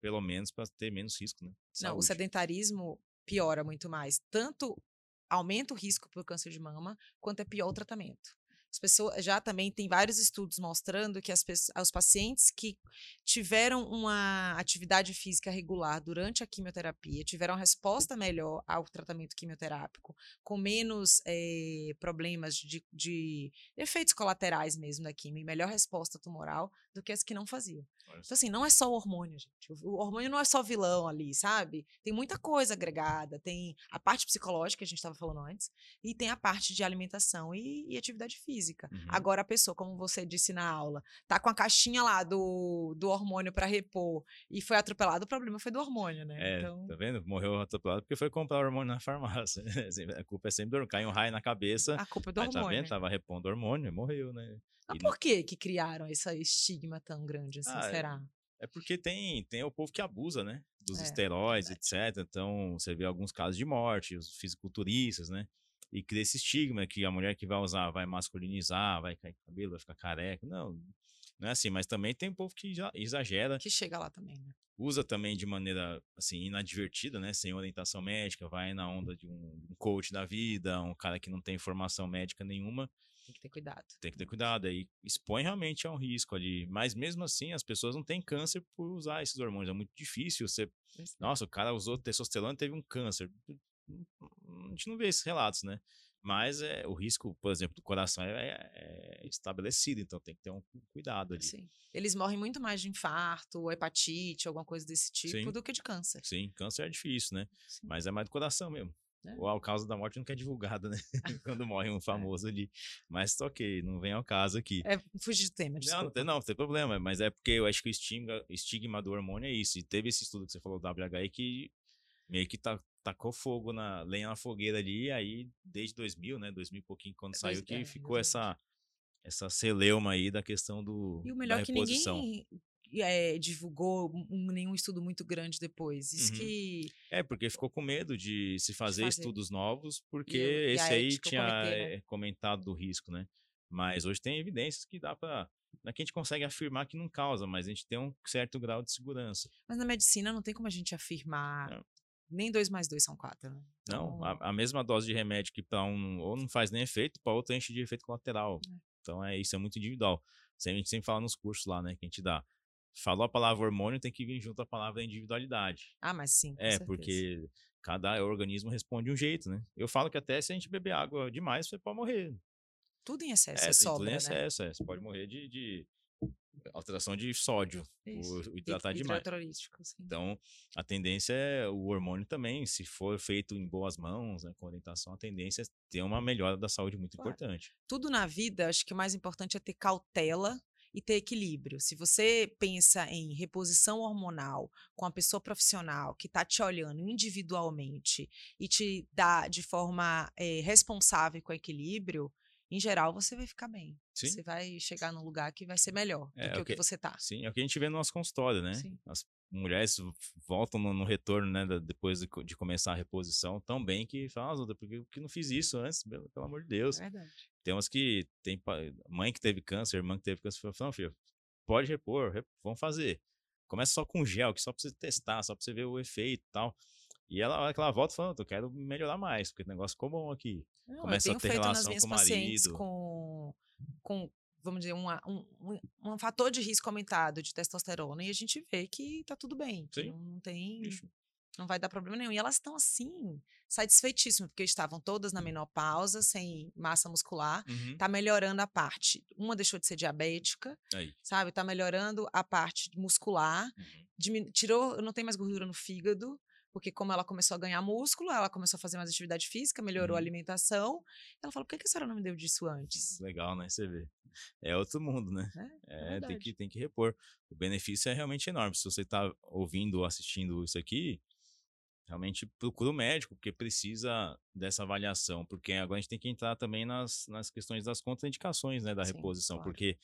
pelo menos para ter menos risco, né? Não, o sedentarismo piora muito mais. Tanto aumenta o risco por câncer de mama, quanto é pior o tratamento. As pessoas já também tem vários estudos mostrando que as, os pacientes que tiveram uma atividade física regular durante a quimioterapia tiveram resposta melhor ao tratamento quimioterápico, com menos é, problemas de, de, efeitos colaterais mesmo da quimio, e melhor resposta tumoral do que as que não faziam. Então, assim, não é só o hormônio, gente. O hormônio não é só vilão ali, sabe? Tem muita coisa agregada. Tem a parte psicológica, que a gente estava falando antes, e tem a parte de alimentação e, e atividade física. Uhum. Agora, a pessoa, como você disse na aula, tá com a caixinha lá do, do hormônio para repor e foi atropelado, o problema foi do hormônio, né? É, então... tá vendo? Morreu atropelado porque foi comprar hormônio na farmácia. Assim, a culpa é sempre do cai um raio na cabeça. A culpa é do hormônio. Tá vendo? Tava repondo hormônio, morreu, né? Mas por que que criaram esse estigma tão grande assim, ah, é será? É, é porque tem, tem o povo que abusa, né? Dos é, esteroides, etc. Então, você vê alguns casos de morte, os fisiculturistas, né? E cria esse estigma que a mulher que vai usar vai masculinizar, vai cair cabelo, vai ficar careca. Não, não é assim. Mas também tem um povo que já exagera. Que chega lá também, né? Usa também de maneira, assim, inadvertida, né? Sem orientação médica, vai na onda de um, um coach da vida, um cara que não tem formação médica nenhuma tem que ter cuidado. Tem que ter cuidado. Aí expõe realmente a um risco ali. Mas mesmo assim, as pessoas não têm câncer por usar esses hormônios. É muito difícil você. Nossa, o cara usou testosterona e teve um câncer. A gente não vê esses relatos, né? Mas é, o risco, por exemplo, do coração é, é, é estabelecido, então tem que ter um cuidado ali. Sim. Eles morrem muito mais de infarto, hepatite, alguma coisa desse tipo, Sim. do que de câncer. Sim, câncer é difícil, né? Sim. Mas é mais do coração mesmo. É. Ou a causa da morte nunca é divulgada, né? Quando morre um é. famoso é. ali. Mas ok, não vem ao caso aqui. É fugir do tema, desculpa. Não, não tem, não, tem problema. Mas é porque eu acho que o estigma, estigma do hormônio é isso. E teve esse estudo que você falou do WHI que meio que tá, tacou fogo na lenha na fogueira ali. E aí, desde 2000, né? 2000 e pouquinho, quando é, saiu, que é, ficou essa essa celeuma aí da questão do E o melhor da que ninguém é, divulgou um, nenhum estudo muito grande depois. Isso uhum. que. É, porque ficou com medo de se fazer, de fazer. estudos novos, porque e, esse e aí tinha né? Eh, comentado do risco, né? Mas hoje tem evidências que dá para. Não é que a gente consegue afirmar que não causa, mas a gente tem um certo grau de segurança. Mas na medicina não tem como a gente afirmar. Não. Nem dois mais dois são quatro, né? Então... Não, a, a, mesma dose de remédio que para um ou não faz nem efeito, para outro enche de efeito colateral. É. Então é isso, é muito individual. A gente sempre fala nos cursos lá, né? Que a gente dá falou a palavra hormônio, tem que vir junto a palavra individualidade. Ah, mas sim. é, certeza. porque cada organismo responde de um jeito, né? Eu falo que até se a gente beber água demais, você pode morrer. Tudo em excesso, é, é sobra, tudo em né? excesso, né? é. Você pode morrer de, de alteração de sódio, Isso. o hidratar demais. Então, a tendência é o hormônio também, se for feito em boas mãos, né, com orientação, a tendência é ter uma melhora da saúde muito claro. importante. Tudo na vida, acho que o mais importante é ter cautela e ter equilíbrio. Se você pensa em reposição hormonal com a pessoa profissional que está te olhando individualmente e te dá de forma é, responsável com equilíbrio, em geral você vai ficar bem. Sim. Você vai chegar num lugar que vai ser melhor é, do que o que, que você está. Sim, é o que a gente vê no nosso consultório, né? Sim. As mulheres voltam no, no retorno, né, depois de, de, começar a reposição, tão bem que falam, ah, porque que não fiz isso antes, pelo, pelo amor de Deus. É verdade. Tem umas que tem mãe que teve câncer, irmã que teve câncer, falou, não, filho, pode repor, rep, vamos fazer. Começa só com gel, que só pra você testar, só pra você ver o efeito e tal. E ela, hora que ela volta, falando, eu quero melhorar mais, porque o negócio ficou bom aqui. Não, Começa a ter relação com o marido. Com, com vamos dizer, uma, um, um, fator de risco aumentado de testosterona e a gente vê que tá tudo bem, que não, não tem, Isso. não vai dar problema nenhum. E elas estão assim, satisfeitíssimas, porque estavam todas na menopausa, sem massa muscular, uhum. tá melhorando a parte, uma deixou de ser diabética, Aí. sabe, tá melhorando a parte muscular, uhum. tirou, não tem mais gordura no fígado, porque como ela começou a ganhar músculo, ela começou a fazer mais atividade física, melhorou uhum. a alimentação. Ela falou: por que, que a senhora não me deu disso antes? Legal, né? Você vê. É outro mundo, né? É, é tem, que, tem que repor. O benefício é realmente enorme. Se você está ouvindo ou assistindo isso aqui, realmente procura o médico, porque precisa dessa avaliação. Porque agora a gente tem que entrar também nas, nas questões das contraindicações né, da Sim, reposição. Claro. Porque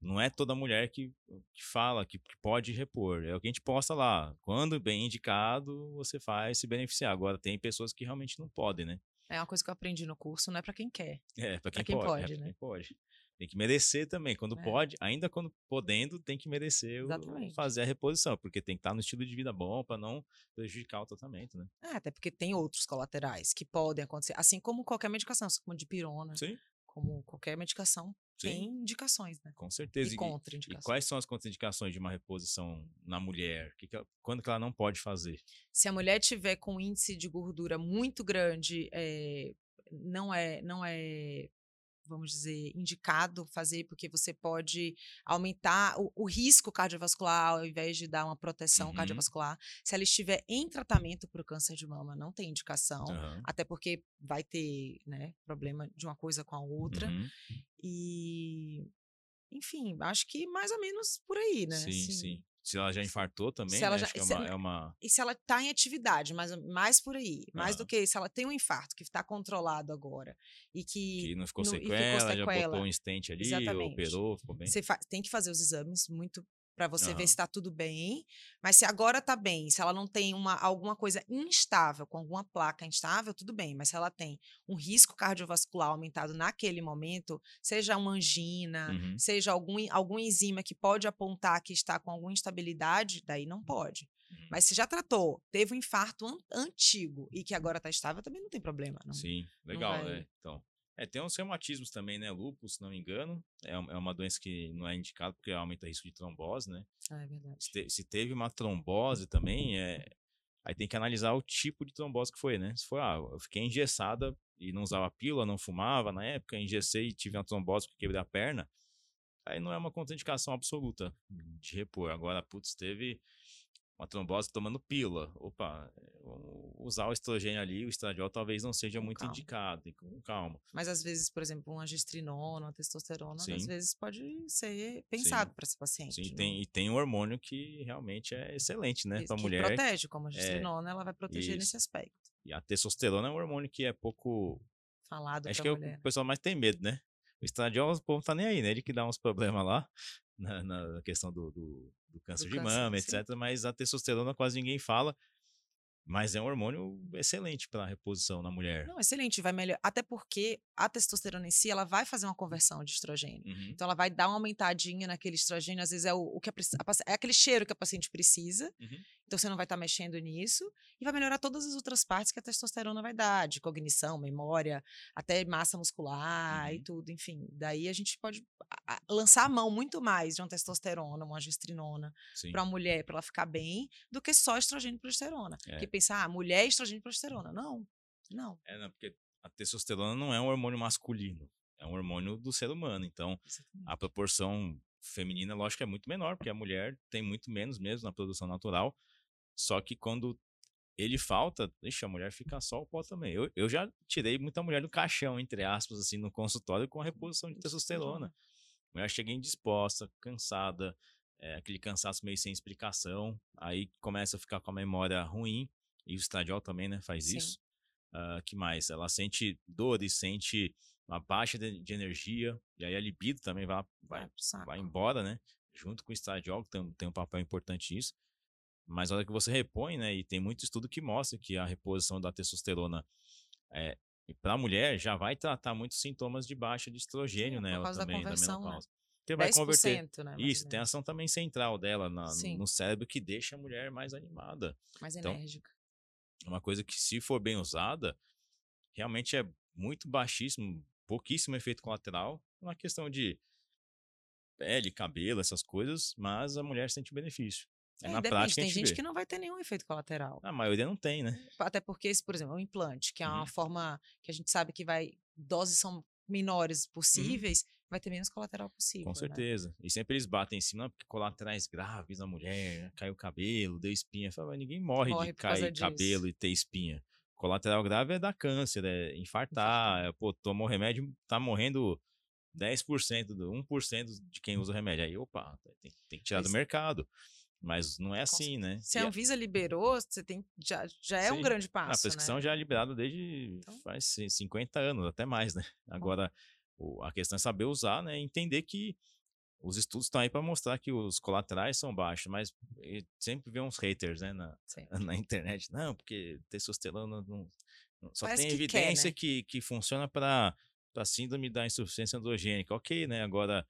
não é toda mulher que, que fala que, que, pode repor. É o que a gente posta lá. Quando bem indicado, você faz se beneficiar. Agora, tem pessoas que realmente não podem, né? É uma coisa que eu aprendi no curso, não é para quem quer. É, para quem, quem, pode. pode é né? quem pode. Tem que merecer também. Quando é. pode, ainda quando podendo, tem que merecer o, fazer a reposição, porque tem que estar no estilo de vida bom para não prejudicar o tratamento, né? É, até porque tem outros colaterais que podem acontecer, assim como qualquer medicação, como de pirona. Sim como qualquer medicação, Sim. tem indicações, né? Com certeza. E, contraindicações. E quais são as contraindicações de uma reposição na mulher? Que que ela, quando que ela não pode fazer? Se a mulher tiver com índice de gordura muito grande, é, não é não é vamos dizer, indicado fazer, porque você pode aumentar o, o risco cardiovascular ao invés de dar uma proteção uhum. cardiovascular. Se ela estiver em tratamento para o câncer de mama, não tem indicação, uhum. até porque vai ter né, problema de uma coisa com a outra. Uhum. E, enfim, acho que mais ou menos por aí, né? Sim, assim, sim. Se ela já infartou também, né? já, Acho que é uma, é uma, E se ela está em atividade, mais, mais por aí. Mais do que se ela tem um infarto que está controlado agora e que. Que não ficou, no, sequela, ficou sequela, já botou um estente ali, Exatamente. operou, ficou bem. Você tem que fazer os exames muito para você uhum. ver se está tudo bem. Mas se agora está bem, se ela não tem uma, alguma coisa instável, com alguma placa instável, tudo bem. Mas se ela tem um risco cardiovascular aumentado naquele momento, seja uma angina, uhum. seja algum, algum enzima que pode apontar que está com alguma instabilidade, daí não pode. Uhum. Mas se já tratou, teve um infarto an antigo e que agora está estável, também não tem problema. Não, Sim, legal, né? Então, é, tem uns reumatismos também, né? Lúpus, se não me engano. É, é uma doença que não é indicada porque aumenta o risco de trombose, né? Ah, é verdade. Se, te, se, teve uma trombose também, é, aí tem que analisar o tipo de trombose que foi, né? Se foi, ah, eu fiquei engessada e não usava pílula, não fumava na época, engessei e tive uma trombose porque quebrei a perna, aí não é uma contraindicação absoluta de repor. Agora, putz, teve uma trombose tomando pílula. Opa, usar o estrogênio ali, o estradiol talvez não seja com muito calma. indicado, com calma. Mas às vezes, por exemplo, uma gestrinona, uma testosterona, Sim. às vezes pode ser pensado para esse paciente. Sim, tem, e tem um hormônio que realmente é excelente, né, para mulher. protege, como a é, gestrinona, é, ela vai proteger isso. nesse aspecto. E a testosterona é um hormônio que é pouco falado Acho que mulher. É o pessoal mais tem medo, né? O estradiol, o povo tá nem aí, né? Ele que dá uns problemas lá na, na questão do, do, do câncer do de câncer, mama, sim. etc. Mas a testosterona quase ninguém fala. Mas é um hormônio excelente para a reposição na mulher. Não, excelente, vai melhor. Até porque a testosterona em si, ela vai fazer uma conversão de estrogênio. Uhum. Então, ela vai dar uma aumentadinha naquele estrogênio. Às vezes é o, o que a, a, é aquele cheiro que a paciente precisa. Uhum. Então, você não vai estar tá mexendo nisso. E vai melhorar todas as outras partes que a testosterona vai dar, de cognição, memória, até massa muscular uhum. e tudo. Enfim, daí a gente pode lançar a mão muito mais de uma testosterona, uma gestrinona, para a mulher, para ela ficar bem, do que só estrogênio e progesterona. É. Porque pensar, ah, mulher, estrogênio e progesterona. Não, não. É, não, porque a testosterona não é um hormônio masculino, é um hormônio do ser humano. Então, a proporção feminina, lógico, é muito menor, porque a mulher tem muito menos mesmo na produção natural. Só que quando ele falta, deixa a mulher ficar só o pó também. Eu, eu já tirei muita mulher do caixão, entre aspas, assim, no consultório com a reposição de testosterona. A mulher chega indisposta, cansada, é, aquele cansaço meio sem explicação, aí começa a ficar com a memória ruim, e o estradiol também, né, faz Sim. isso. Uh, que mais? Ela sente dores, sente uma baixa de, de, energia, e aí a libido também vai, vai, vai embora, né? Junto com o estradiol, que tem, tem um papel importante nisso. Mas a hora que você repõe, né? E tem muito estudo que mostra que a reposição da testosterona é, para a mulher já vai tratar muitos sintomas de baixa de estrogênio Sim, nela também, da, da né? menopausa. Porque vai converter. Né, Isso, tem a ação também central dela na, no cérebro que deixa a mulher mais animada. Mais então, enérgica. É uma coisa que, se for bem usada, realmente é muito baixíssimo, pouquíssimo efeito colateral. Uma questão de pele, cabelo, essas coisas, mas a mulher sente benefício. É, é na prática, tem gente vê. que não vai ter nenhum efeito colateral. A maioria não tem, né? Até porque, por exemplo, o implante, que é uma uhum. forma que a gente sabe que vai. Doses são menores uhum. possíveis, uhum. vai ter menos colateral possível. Com né? certeza. Né? E sempre eles batem em cima, porque colaterais graves na mulher, caiu o cabelo, deu espinha. Fala, ninguém morre, morre de cair cabelo e ter espinha. Colateral grave é dar câncer, é infartar. É, pô, tomou remédio, tá morrendo 10%, do 1% de quem usa remédio. Aí, opa, tem, tem que tirar do mercado. Mas não é assim, né? Se a Anvisa liberou, você tem, já, já é Sim. um grande passo. A prescrição né? já é liberada desde então... faz 50 anos, até mais, né? Agora, o, a questão é saber usar, né? Entender que os estudos estão aí para mostrar que os colaterais são baixos, mas sempre vê uns haters, né, na, na internet. Não, porque testosterona não, não só Parece tem que evidência quer, né? que, que funciona para síndrome da insuficiência androgênica. Ok, né? Agora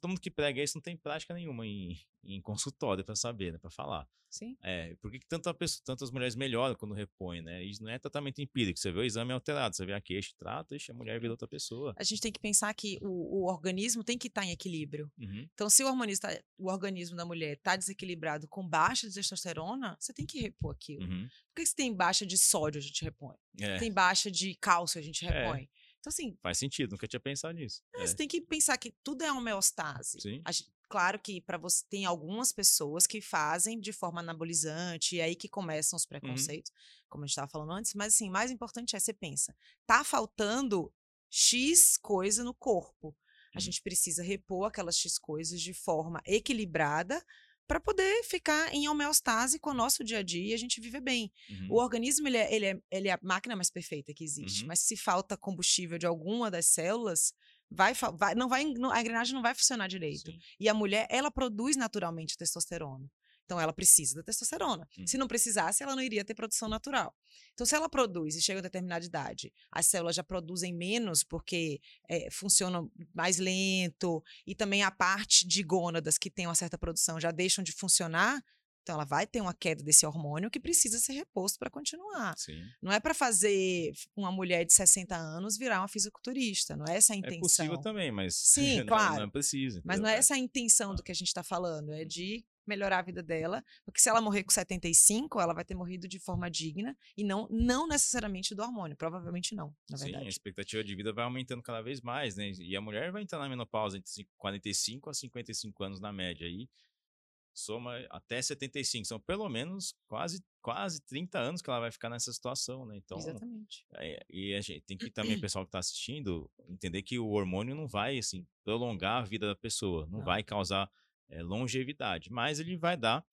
todo mundo que prega isso não tem prática nenhuma em, em consultório para saber, né, para falar. Sim. É, por que tanta pessoa, tantas mulheres melhoram quando repõem, né? Isso não é tratamento empírico. Você vê o exame alterado, você vê a queixa, trata, e a mulher vira outra pessoa. A gente tem que pensar que o, o organismo tem que estar tá em equilíbrio. Uhum. Então, se o, tá, o organismo da mulher está desequilibrado com baixa de testosterona, você tem que repor aquilo. Uhum. Por que se tem baixa de sódio, a gente repõe? É. Tem baixa de cálcio, a gente é. repõe. É. Então, assim. Faz sentido, nunca tinha pensado nisso. É, é. Você tem que pensar que tudo é homeostase. Sim. Gente, claro que para você tem algumas pessoas que fazem de forma anabolizante, e aí que começam os uhum. preconceitos, uhum. como a gente estava falando antes, mas assim, mais importante é você pensa, tá faltando X coisa no corpo. A uhum. gente precisa repor aquelas X coisas de forma equilibrada para poder ficar em homeostase com o nosso dia a dia e a gente viver bem. Uhum. O organismo ele é, ele, é, ele é a máquina mais perfeita que existe, uhum. mas se falta combustível de alguma das células, vai, vai não vai a engrenagem não vai funcionar direito. Sim. E a mulher ela produz naturalmente testosterona. Então ela precisa da testosterona. Hum. Se não precisasse, ela não iria ter produção natural. Então, se ela produz e chega a determinada idade, as células já produzem menos porque é, funcionam mais lento, e também a parte de gônadas que tem uma certa produção já deixam de funcionar. Então, ela vai ter uma queda desse hormônio que precisa ser reposto para continuar. Sim. Não é para fazer uma mulher de 60 anos virar uma fisiculturista. Não é essa a intenção. É possível também, mas Sim, não, claro. não precisa. Mas não é essa a intenção do que a gente está falando. É de melhorar a vida dela, porque se ela morrer com 75, ela vai ter morrido de forma digna e não, não necessariamente do hormônio, provavelmente não, na verdade. Sim, a expectativa de vida vai aumentando cada vez mais, né? E a mulher vai entrar na menopausa entre 45 a 55 anos na média aí. Soma até 75, são pelo menos quase quase 30 anos que ela vai ficar nessa situação, né? Então, Exatamente. É, e a gente tem que também, o pessoal que está assistindo, entender que o hormônio não vai, assim, prolongar a vida da pessoa, não, não. vai causar é, longevidade, mas ele vai dar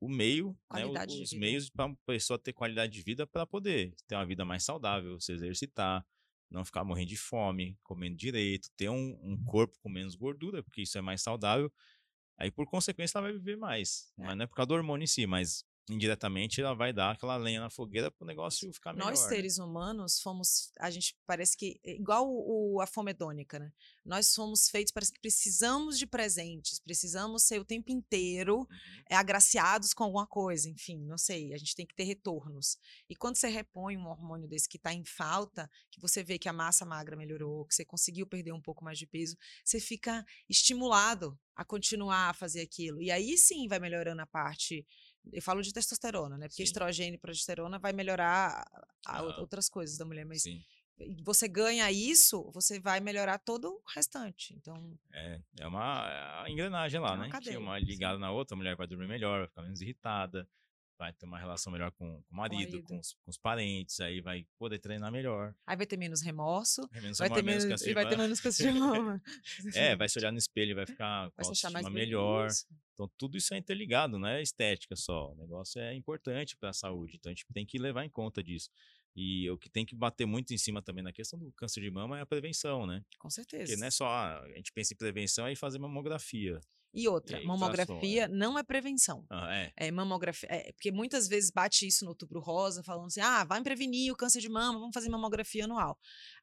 o meio, né, os meios para a pessoa ter qualidade de vida para poder ter uma vida mais saudável, se exercitar, não ficar morrendo de fome, comendo direito, ter um, um corpo com menos gordura, porque isso é mais saudável. Aí, por consequência, ela vai viver mais. É. Mas não é por causa do hormônio em si, mas indiretamente ela vai dar aquela lenha na fogueira para o negócio ficar melhor. Nós, né? seres humanos, fomos. A gente parece que. Igual o, a fome hedônica, né? Nós somos feitos, parece que precisamos de presentes, precisamos ser o tempo inteiro uhum. é, agraciados com alguma coisa, enfim, não sei. A gente tem que ter retornos. E quando você repõe um hormônio desse que está em falta, que você vê que a massa magra melhorou, que você conseguiu perder um pouco mais de peso, você fica estimulado a continuar a fazer aquilo. E aí sim vai melhorando a parte eu falo de testosterona, né? Porque Sim. estrogênio e progesterona vai melhorar a, a, outras coisas da mulher, mas Sim. você ganha isso, você vai melhorar todo o restante. Então é, é uma, é engrenagem lá, é né? Cadeia, que uma ligada Sim. na outra, a mulher vai dormir melhor, vai ficar menos irritada. Vai ter uma relação melhor com, com o marido. Com, os, com, os, parentes, aí vai poder treinar melhor. Aí vai ter menos remorso. É menos vai ter menos, menos e vai ter menos É, vai se olhar no espelho, vai ficar vai com a mais melhor. Isso. Então, tudo isso é interligado, não é estética só. O negócio é importante para a saúde. Então, a gente tem que levar em conta disso. E o que tem que bater muito em cima também na questão do câncer de mama é a prevenção, né? Com certeza. Porque não é só ah, a gente pensa em prevenção e fazer mamografia. E outra, mamografia é. não é prevenção. Ah, é. é mamografia. É, porque muitas vezes bate isso no outubro rosa, falando assim: ah, vai prevenir o câncer de mama, vamos fazer mamografia anual.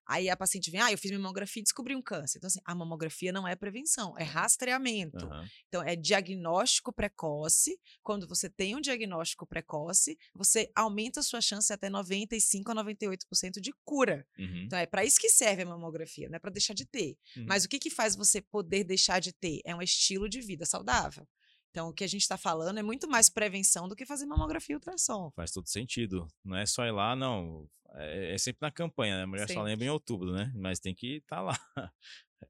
Aí a paciente vem, ah, eu fiz mamografia e descobri um câncer. Então, assim, a mamografia não é prevenção, é rastreamento. Uhum. Então, é diagnóstico precoce. Quando você tem um diagnóstico precoce, você aumenta a sua chance até 95% a 98% de cura. Uhum. Então, é para isso que serve a mamografia, não é para deixar de ter. Uhum. Mas o que, que faz você poder deixar de ter? É um estilo de vida saudável. Então, o que a gente está falando é muito mais prevenção do que fazer mamografia e ultrassom. Faz todo sentido. Não é só ir lá, não. É, é sempre na campanha, né? A mulher sempre. só lembra em outubro, né? Mas tem que estar tá lá.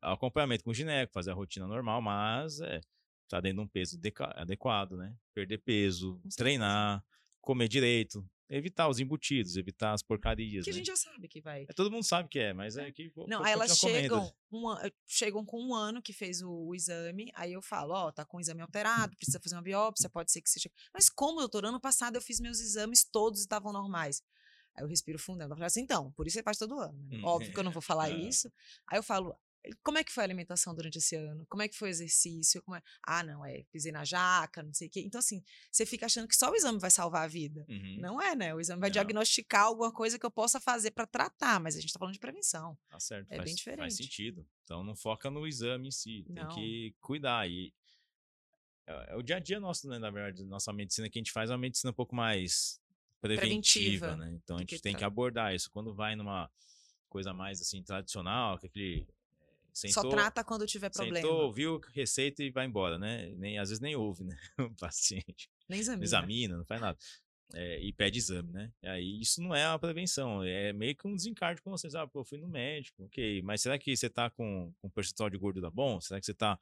Acompanhamento com o gineco, fazer a rotina normal, mas é, tá dentro de um peso adequado, né? Perder peso, treinar, comer direito, evitar os embutidos, evitar as porcarias. Que né? a gente já sabe que vai. É, todo mundo sabe que é, mas é, é que. Não, aí elas chegam, um, chegam com um ano que fez o, o exame, aí eu falo: Ó, oh, tá com o exame alterado, precisa fazer uma biópsia, pode ser que seja. Mas como, doutor? Ano passado eu fiz meus exames, todos estavam normais. Aí eu respiro fundo, eu falo assim, então, por isso você faz todo ano. Né? Óbvio que eu não vou falar isso. Aí eu falo, como é que foi a alimentação durante esse ano? Como é que foi o exercício? É... Ah, não, é, pisei na jaca, não sei o quê. Então, assim, você fica achando que só o exame vai salvar a vida. Uhum. Não é, né? O exame vai não. diagnosticar alguma coisa que eu possa fazer para tratar, mas a gente está falando de prevenção. Tá certo. É faz, bem diferente. Faz sentido. Então, não foca no exame em si. Tem não. que cuidar. E é, é, o dia a dia nosso, né? Na verdade, nossa medicina que a gente faz é uma medicina um pouco mais preventiva, preventiva né? Então, a gente tem que abordar isso. Quando vai numa coisa mais, assim, tradicional, que aquele Sentou, Só trata quando tiver problema. Sentou, viu receita e vai embora, né? Nem, às vezes nem ouve, né? O paciente. Nem examina. Examina, não faz nada. É, e pede exame, né? Aí isso não é a prevenção, é meio que um desencarte com vocês. Ah, pô, eu fui no médico, ok, mas será que você tá com, com percentual de gordura bom? Será que você tá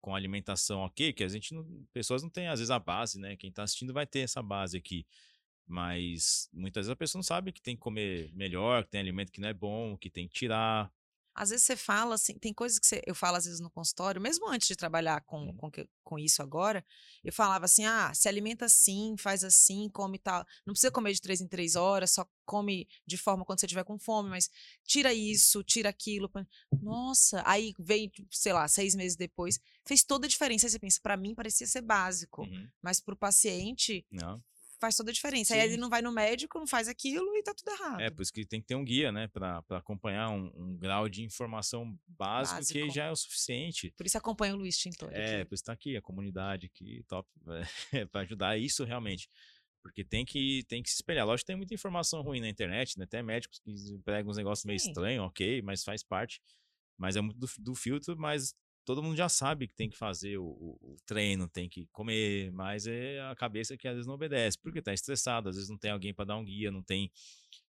com alimentação ok? Que a gente não, pessoas não têm às vezes a base, né? Quem tá assistindo vai ter essa base aqui. Mas muitas vezes a pessoa não sabe que tem que comer melhor, que tem alimento que não é bom, que tem que tirar. Às vezes você fala assim, tem coisas que você, eu falo às vezes no consultório, mesmo antes de trabalhar com, com, com isso agora, eu falava assim: ah, se alimenta assim, faz assim, come tal. Não precisa comer de três em três horas, só come de forma quando você estiver com fome, mas tira isso, tira aquilo. Nossa, aí vem, sei lá, seis meses depois, fez toda a diferença. Aí você pensa, para mim parecia ser básico, uhum. mas para o paciente não faz toda a diferença. Sim. Aí ele não vai no médico, não faz aquilo e tá tudo errado. É, por isso que tem que ter um guia, né, para acompanhar um, um, grau de informação básico, básico, que já é o suficiente. Por isso acompanha o Luiz Tintor. É, por isso tá aqui, a comunidade aqui, top, é, para ajudar isso realmente. Porque tem que, tem que se espelhar. Lógico que tem muita informação ruim na internet, né? Até médicos que pegam uns negócios Sim. meio estranhos, ok, mas faz parte. Mas é muito do, do filtro, mas todo mundo já sabe que tem que fazer o, o, o, treino, tem que comer, mas é a cabeça que às vezes não obedece, porque está estressado, às vezes não tem alguém para dar um guia, não tem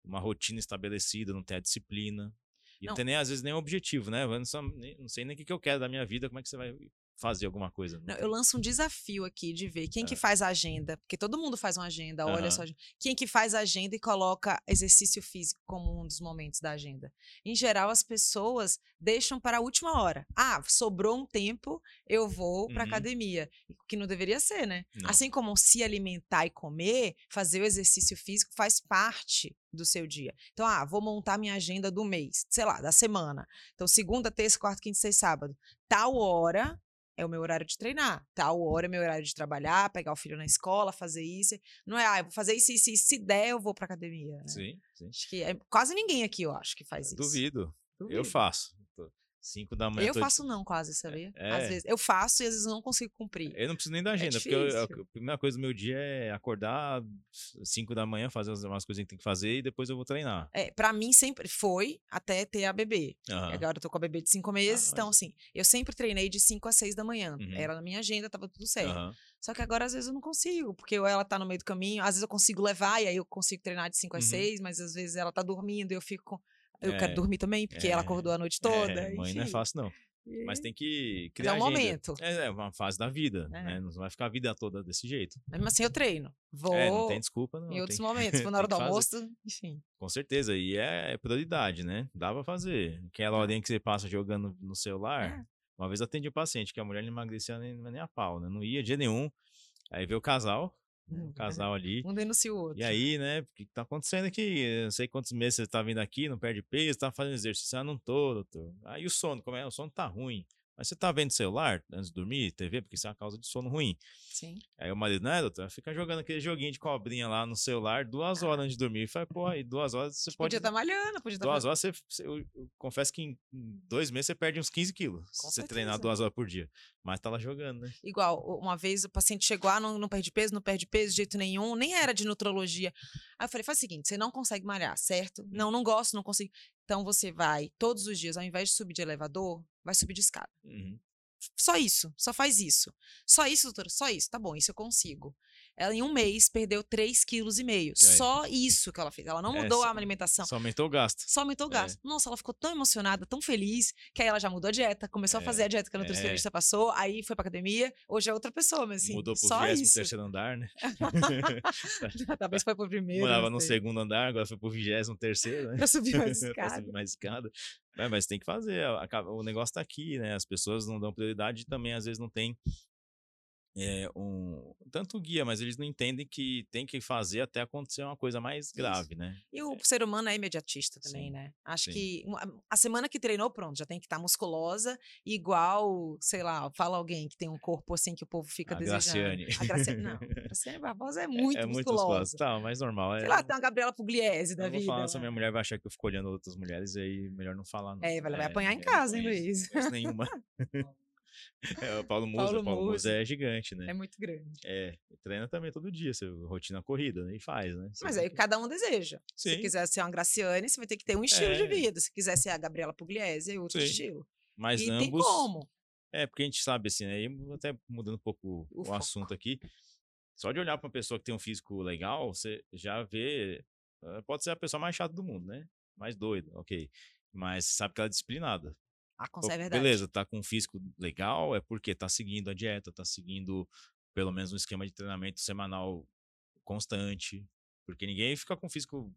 uma rotina estabelecida, não tem a disciplina. E não tem nem, às vezes, nem o objetivo, né? Eu não, só, nem, não sei nem o que, que eu quero da minha vida, como é que você vai fazer alguma coisa. Não, eu lanço um desafio aqui de ver quem é. que faz a agenda, porque todo mundo faz uma agenda, olha uhum. só, quem que faz a agenda e coloca exercício físico como um dos momentos da agenda. Em geral, as pessoas deixam para a última hora. Ah, sobrou um tempo, eu vou para uhum. academia, que não deveria ser, né? Não. Assim como se alimentar e comer, fazer o exercício físico faz parte do seu dia. Então, ah, vou montar minha agenda do mês, sei lá, da semana. Então, segunda, terça, quarta, quinta, sexta, sábado. Tal hora é o meu horário de treinar. Tal hora é meu horário de trabalhar, pegar o filho na escola, fazer isso. Não é, ah, eu vou fazer isso, isso, isso se der, eu vou pra academia. Né? Sim, sim. Acho que é, quase ninguém aqui, eu acho, que faz isso. Duvido. Duvido. Eu faço. 5 da manhã. Eu faço não, quase, sabia? É. Às vezes. Eu faço e às vezes não consigo cumprir. Eu não preciso nem da é agenda, é porque eu, a primeira coisa do meu dia é acordar 5 da manhã, fazer umas coisas que tem que fazer e depois eu vou treinar. É, pra mim sempre foi até ter a bebê. Uhum. Agora eu tô com a bebê de 5 meses, ah, então assim, eu sempre treinei de 5 a 6 da manhã. Uhum. Era na minha agenda, tava tudo certo. Uhum. Só que agora às vezes eu não consigo, porque ela tá no meio do caminho, às vezes eu consigo levar e aí eu consigo treinar de 5 a 6, uhum. mas às vezes ela tá dormindo e eu fico eu é, quero dormir também, porque é, ela acordou a noite toda. É, mãe enfim. não é fácil, não. Mas tem que criar. É um momento. É, é, uma fase da vida, é. né? Não vai ficar a vida toda desse jeito. Mesmo assim, eu treino. Vou. É, não tem desculpa, não. Em outros tem... momentos, na hora do almoço, enfim. Com certeza. E é, é, prioridade, né? Dá pra fazer. Aquela horinha que você passa jogando no celular. É. Uma vez atendi um paciente que a mulher não emagrecia nem, nem a pau, né? Não ia de nenhum. Aí veio o casal, um casal ali. Um denuncia o outro. E aí, né, o que tá acontecendo aqui? Não sei quantos meses você tá vindo aqui, não perde peso, tá fazendo exercício. Ah, não tô, doutor. Aí o sono, como é? O sono tá ruim. Mas você tá vendo celular antes de dormir, TV, porque isso é uma causa de sono ruim. Sim. Aí o marido, né, doutor? Fica jogando aquele joguinho de cobrinha lá no celular duas horas antes de dormir. Fala, pô, aí duas horas você pode. Podia estar tá malhando, podia estar. Tá duas horas você. você eu, eu, confesso que em dois meses você perde uns 15 quilos. Com se certeza. você treinar duas horas por dia. Mas tá lá jogando, né? Igual, uma vez o paciente chegou, ah, não, não perde peso, não perde peso de jeito nenhum, nem era de nutrologia. Aí eu falei, faz o seguinte: você não consegue malhar, certo? Hum. Não, não gosto, não consigo. Então você vai todos os dias, ao invés de subir de elevador, vai subir de escada. Uhum. Só isso, só faz isso. Só isso, doutora, só isso. Tá bom, isso eu consigo. Ela, em um mês, perdeu 3,5 kg. Só isso que ela fez. Ela não é, mudou é, a alimentação. Só aumentou o gasto. Só aumentou o é. gasto. É. Nossa, ela ficou tão emocionada, tão feliz, que aí ela já mudou a dieta, começou a é, fazer a dieta que a nutricionista passou, aí foi pra academia, hoje é outra pessoa, mas assim. Mudou pro só 23 terceiro andar, né? Talvez foi pro primeiro. Morava no segundo andar, agora foi pro 23 terceiro, né? pra subir mais escada. pra subir mais escada. É, mas tem que fazer, o negócio tá aqui, né? As pessoas não dão prioridade e também às vezes não tem é, um tanto guia, mas eles não entendem que tem que fazer até acontecer uma coisa mais grave, Isso. né? E o ser humano é imediatista também, sim, né? Acho sim. que a semana que treinou, pronto, já tem que estar tá musculosa, igual, sei lá, fala alguém que tem um corpo assim que o povo fica a desejando. Graciane. A Graciane. Não, a Graciane Barbosa é muito é, é musculosa. Muito musculosa. Tá, mais normal. Sei é... lá, tem uma Gabriela Pugliese da eu vida. Vou falar, essa minha mulher vai achar que eu fico olhando outras mulheres aí melhor não falar. Não. É, ela vai apanhar em casa, hein, Luiz? Nenhuma. É, o Paulo Musa, Paulo, Paulo Musa é gigante, né? É muito grande. É, treina também todo dia, seu rotina corrida, né? E faz, né? Você Mas aí cada um deseja. Sim. Se quiser ser uma Graciane, você vai ter que ter um estilo é. de vida. Se quiser ser a Gabriela Pugliese, é outro Sim. estilo. Mas e ambos... tem como. É, porque a gente sabe assim, né? até mudando um pouco o, o assunto aqui, só de olhar para uma pessoa que tem um físico legal, você já vê. Pode ser a pessoa mais chata do mundo, né? Mais doida, ok. Mas sabe que ela é disciplinada. Ah, com é verdade. Beleza, tá com um físico legal, é porque tá seguindo a dieta, tá seguindo pelo menos um esquema de treinamento semanal constante. Porque ninguém fica com físico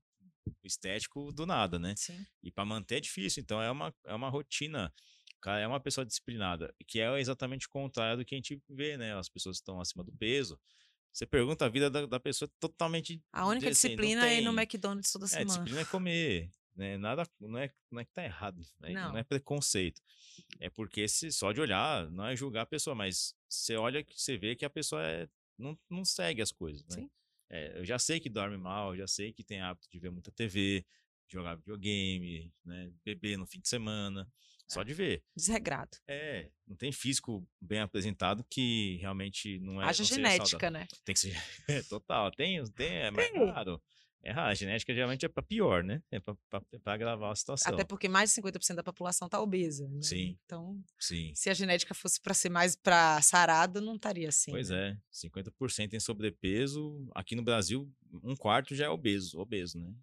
estético do nada, né? Sim. E para manter é difícil, então é uma, é uma rotina. Cara é uma pessoa disciplinada, que é exatamente o contrário do que a gente vê, né? As pessoas estão acima do peso. Você pergunta a vida da, da pessoa totalmente. A única assim, disciplina é ir no McDonald's toda semana. É, disciplina é comer. Né? Nada, não é, não é que tá errado, né? não. não é preconceito. É porque se, só de olhar, não é julgar a pessoa, mas você olha que você vê que a pessoa é, não, não segue as coisas, né? É, eu já sei que dorme mal, já sei que tem hábito de ver muita TV, jogar videogame, né? Beber no fim de semana. Só é. de ver. Desregrado. É, não tem físico bem apresentado que realmente não é. Haja genética, né? Tem que ser. É, total. Tem, tem, é mais claro. É, a genética geralmente é para pior, né? É para agravar a situação. Até porque mais de 50% da população está obesa. Né? Sim. Então, Sim. se a genética fosse para ser mais para sarado, não estaria assim. Pois né? é, 50% em sobrepeso. Aqui no Brasil, um quarto já é obeso, obeso, né?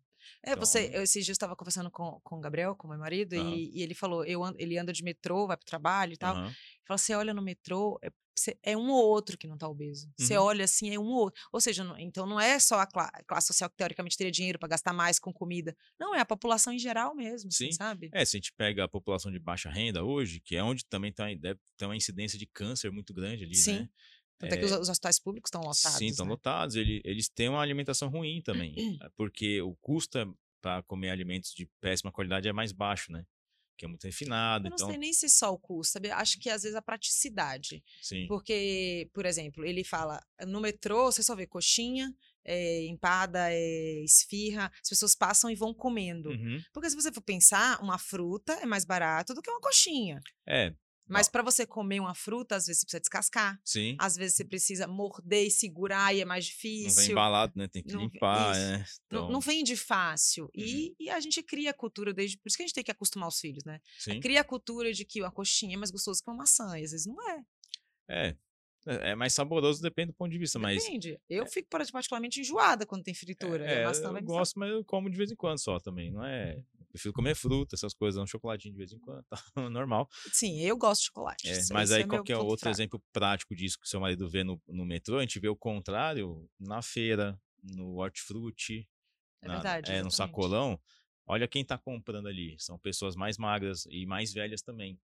É, então... você, eu, esses dias estava conversando com, com o Gabriel, com meu marido, uhum. e, e, ele falou, eu, ele anda de metrô, vai para o trabalho e tal. Uhum. Ele falou, você olha no metrô, é é um ou outro que não está obeso. Você uhum. olha assim, é um ou outro. Ou seja, não, então não é só a classe social que teoricamente teria dinheiro para gastar mais com comida. Não, é a população em geral mesmo, assim, Sim. Sabe? É, se a gente pega a população de baixa renda hoje, que é onde também tá, deve ter uma incidência de câncer muito grande ali, Sim. né? Tanto é, que os, os hospitais públicos estão lotados. Sim, estão né? lotados. Eles, eles têm uma alimentação ruim também, porque o custo é, para comer alimentos de péssima qualidade é mais baixo, né? Que é muito refinado. Eu não então... sei nem se só o custo, sabe? Acho que às vezes a praticidade. Sim. Porque, por exemplo, ele fala, no metrô você só vê coxinha, é, empada, é, esfirra, as pessoas passam e vão comendo. Uhum. Porque se você for pensar, uma fruta é mais barato do que uma coxinha. É, mas para você comer uma fruta, às vezes você precisa descascar. Sim. Às vezes você precisa morder e segurar e é mais difícil. Não vem embalado, né? Tem que não, limpar, né? Então... Não, não vende fácil. Uhum. E, e, a gente cria a cultura desde. Por isso que a gente tem que acostumar os filhos, né? Sim. Cria a cultura de que a coxinha é mais gostoso que uma maçã. E às vezes não é. É. É, é mais saboroso, depende do ponto de vista, depende. mas... Depende. Eu é. fico particularmente enjoada quando tem fritura. É, eu gosto, mas eu como de vez em quando só também, não é Prefiro comer fruta, essas coisas, um chocolatinho de vez em quando, tá normal. Sim, eu gosto de chocolate. É, mas aí, é qualquer outro fraco. exemplo prático disso que seu marido vê no, no metrô, a gente vê o contrário na feira, no hortifruti, é na, verdade, é, no sacolão. Olha quem está comprando ali. São pessoas mais magras e mais velhas também.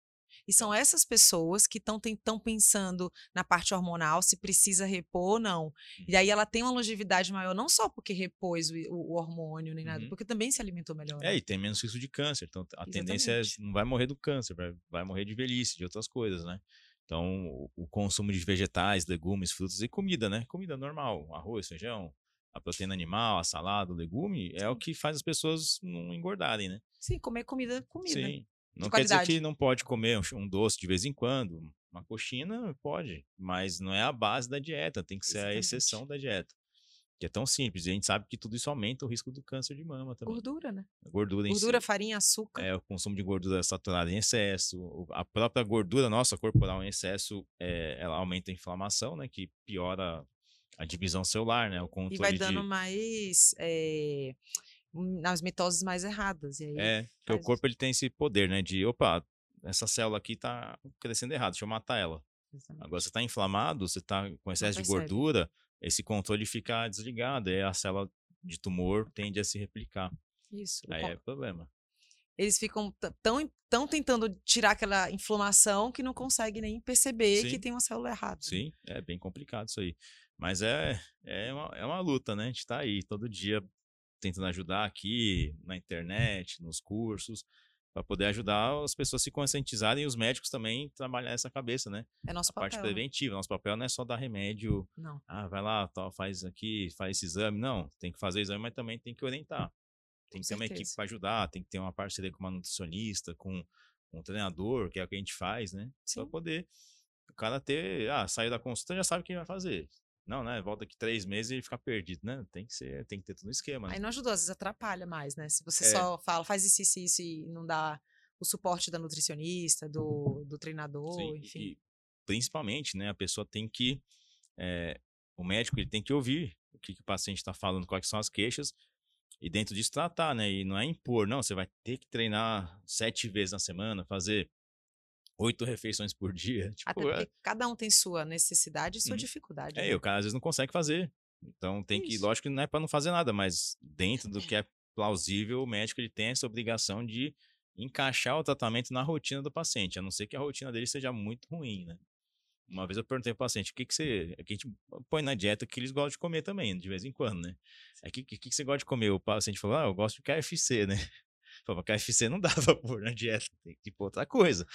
E são essas pessoas que estão pensando na parte hormonal, se precisa repor ou não. E aí ela tem uma longevidade maior, não só porque repôs o, o hormônio nem nada, uhum. porque também se alimentou melhor. É, né? e tem menos risco de câncer. Então a Exatamente. tendência é não vai morrer do câncer, vai, vai morrer de velhice, de outras coisas, né? Então, o, o consumo de vegetais, legumes, frutas e comida, né? Comida normal, arroz, feijão, a proteína animal, a salada, o legume, é o que faz as pessoas não engordarem, né? Sim, comer comida, comida. Sim. Não quer dizer que não pode comer um doce de vez em quando. Uma coxina pode, mas não é a base da dieta, tem que ser Exatamente. a exceção da dieta. Que é tão simples. E a gente sabe que tudo isso aumenta o risco do câncer de mama também. Gordura, né? Gordura, gordura si. farinha, açúcar. É, o consumo de gordura saturada em excesso. A própria gordura nossa corporal em excesso, é, ela aumenta a inflamação, né? Que piora a divisão celular, né? O controle e vai dando de... mais. É nas mitoses mais erradas. é, porque o corpo ele tem esse poder, né? De, opa, essa célula aqui tá crescendo errado, deixa eu matar ela. Exatamente. Agora você tá inflamado, você tá com excesso de gordura, esse controle fica desligado, aí a célula de tumor tende a se replicar. Isso. Aí é problema. Eles ficam tão, tão tentando tirar aquela inflamação que não conseguem nem perceber Sim. que tem uma célula errada. Né? Sim, é bem complicado isso aí. Mas é, é, uma, é uma luta, né? A gente tá aí todo dia tentando ajudar aqui na internet, nos cursos, para poder ajudar as pessoas a se conscientizarem e os médicos também trabalhar essa cabeça, né? É nosso a papel. parte né? preventiva. Nosso papel não é só dar remédio. Não. Ah, vai lá, tal, faz aqui, faz esse exame. Não, tem que fazer o exame, mas também tem que orientar. Tem que ter uma equipe para ajudar, tem que ter uma parceria com uma nutricionista, com um treinador, que é o que a gente faz, né? Para poder o cara ter, ah, saiu da consulta, já sabe o que vai fazer. Não, né? Volta aqui três meses e fica perdido, né? Tem que ser, tem que ter tudo no esquema. Né? Aí não ajudou, às vezes atrapalha mais, né? Se você é. só fala, faz isso, isso, isso e não dá o suporte da nutricionista, do, do treinador, Sim, enfim. E, principalmente, né? A pessoa tem que. É, o médico ele tem que ouvir o que, que o paciente está falando, quais são as queixas, e dentro disso tratar, né? E não é impor, não, você vai ter que treinar sete vezes na semana, fazer oito refeições por dia. Tipo, Até porque é... cada um tem sua necessidade e sua hum. dificuldade. É, né? o cara às vezes não consegue fazer. Então tem Isso. que, lógico que não é para não fazer nada, mas dentro do que é plausível, o médico ele tem essa obrigação de encaixar o tratamento na rotina do paciente, a não ser que a rotina dele seja muito ruim, né? Uma vez eu perguntei pro paciente, o que que você... Aqui a gente põe na dieta que eles gostam de comer também, de vez em quando, né? O que, que, que você gosta de comer? O paciente falou, ah, eu gosto de KFC, né? Falei, KFC não dá pra pôr na dieta, tem que ir pra outra coisa.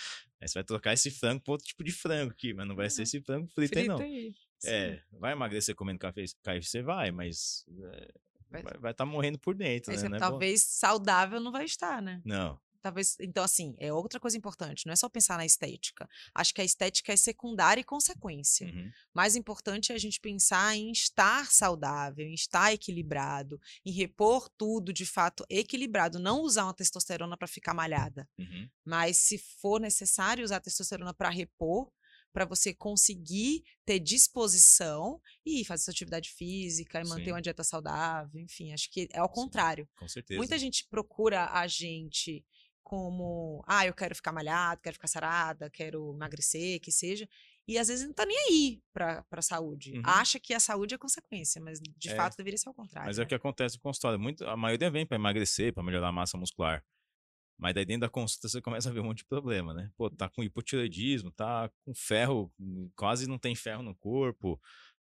Aí você vai trocar esse frango por outro tipo de frango aqui, mas não vai ser esse frango frito, aí, não. Aí. É, vai emagrecer comendo KFC? Vai, mas é, vai estar vai tá morrendo por dentro, né? É talvez saudável não vai estar, né? Não. Talvez, então, assim, é outra coisa importante, não é só pensar na estética. Acho que a estética é secundária e consequência. Uhum. Mais importante é a gente pensar em estar saudável, em estar equilibrado, em repor tudo de fato equilibrado. Não usar uma testosterona para ficar malhada, uhum. mas se for necessário usar a testosterona para repor, para você conseguir ter disposição e fazer sua atividade física e manter Sim. uma dieta saudável, enfim, acho que é ao contrário. Com certeza. Muita gente procura a gente como, ah, eu quero ficar malhado, quero ficar sarada, quero emagrecer, que seja. E às vezes não tá nem aí pra, pra saúde. Uhum. Acha que a saúde é consequência, mas de é, fato deveria ser o contrário. Mas né? é o que acontece no consultório. Muito, a maioria vem para emagrecer, para melhorar a massa muscular. Mas daí dentro da consulta você começa a ver um monte de problema, né? Pô, tá com hipotireoidismo, tá com ferro, quase não tem ferro no corpo,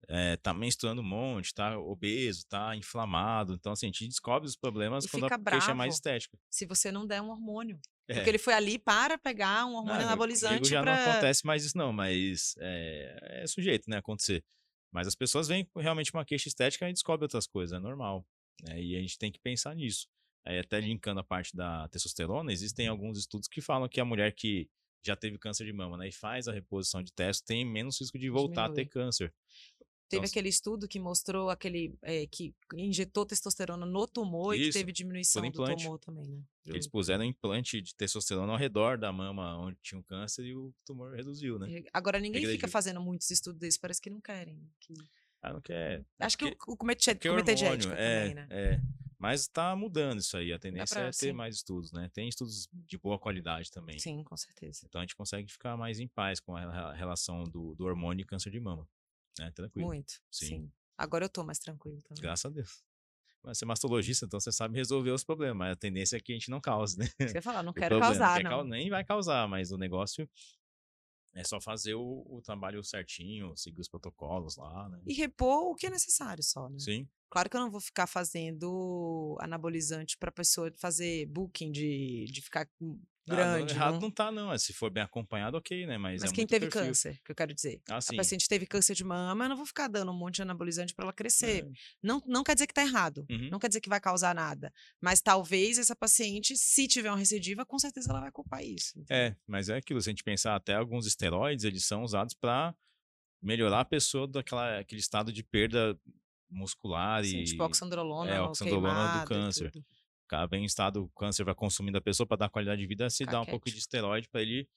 é, tá menstruando um monte, tá obeso, tá inflamado. Então, assim, a gente descobre os problemas e quando a queixa é mais estética. Se você não der um hormônio. É. Porque ele foi ali para pegar um hormônio não, anabolizante. já pra... não acontece mais isso, não, mas é, é sujeito, né? Acontecer. Mas as pessoas vêm com realmente uma queixa estética e descobrem outras coisas, é normal. Né? E a gente tem que pensar nisso. Aí, até linkando a parte da testosterona, existem alguns estudos que falam que a mulher que já teve câncer de mama né, e faz a reposição de testo tem menos risco de voltar Diminui. a ter câncer. Teve Nossa. aquele estudo que mostrou aquele é, que injetou testosterona no tumor Isso, e que teve diminuição do tumor também, né? Eles puseram implante de testosterona ao redor da mama onde tinha um câncer e o tumor reduziu, né? Agora ninguém Regrediu. fica fazendo muitos estudos desses, parece que não querem. Que... Ah, não quer. Acho que, que o comitê, comitê de ética é, também, né? É. Mas está mudando isso aí. A tendência pra, é ter sim. mais estudos, né? Tem estudos de boa qualidade também. Sim, com certeza. Então a gente consegue ficar mais em paz com a rela- relação do, do hormônio e câncer de mama. Né? Tranquilo. Muito. Sim. Sim. Agora eu tô mais tranquilo também. Graças a Deus. Mas você é mastologista, então você sabe resolver os problemas. Mas a tendência é que a gente não cause, né? Você falar, não quero problema, causar, não. Nem vai causar, mas o negócio é só fazer o, o trabalho certinho, seguir os protocolos lá, né? E repor o que é necessário só, né? Sim. Claro que eu não vou ficar fazendo anabolizante pra pessoa fazer booking de, de ficar hum, Ah, não, grande. errado não- não tá, não. É, Se for bem acompanhado, ok, né? Mas, Mas é quem teve perfil. câncer, que eu quero dizer. Ah, A sim. paciente teve câncer de mama, eu não vou ficar dando um monte de anabolizante para ela crescer. É. Não, não quer dizer que tá errado. Uhum. Não quer dizer que vai causar nada. Mas talvez essa paciente, se tiver uma recidiva, com certeza ela vai culpar isso. entendeu? É, mas é aquilo, se a gente pensar até alguns esteroides, eles são usados para melhorar a pessoa daquela aquele estado de perda muscular Sim, e tipo oxandrolona, é, oxandrolona do queimada câncer. tudo. Bem em estado, o câncer vai consumindo a pessoa para dar qualidade de vida, se dá um pouco de Caquete. esteroide para ele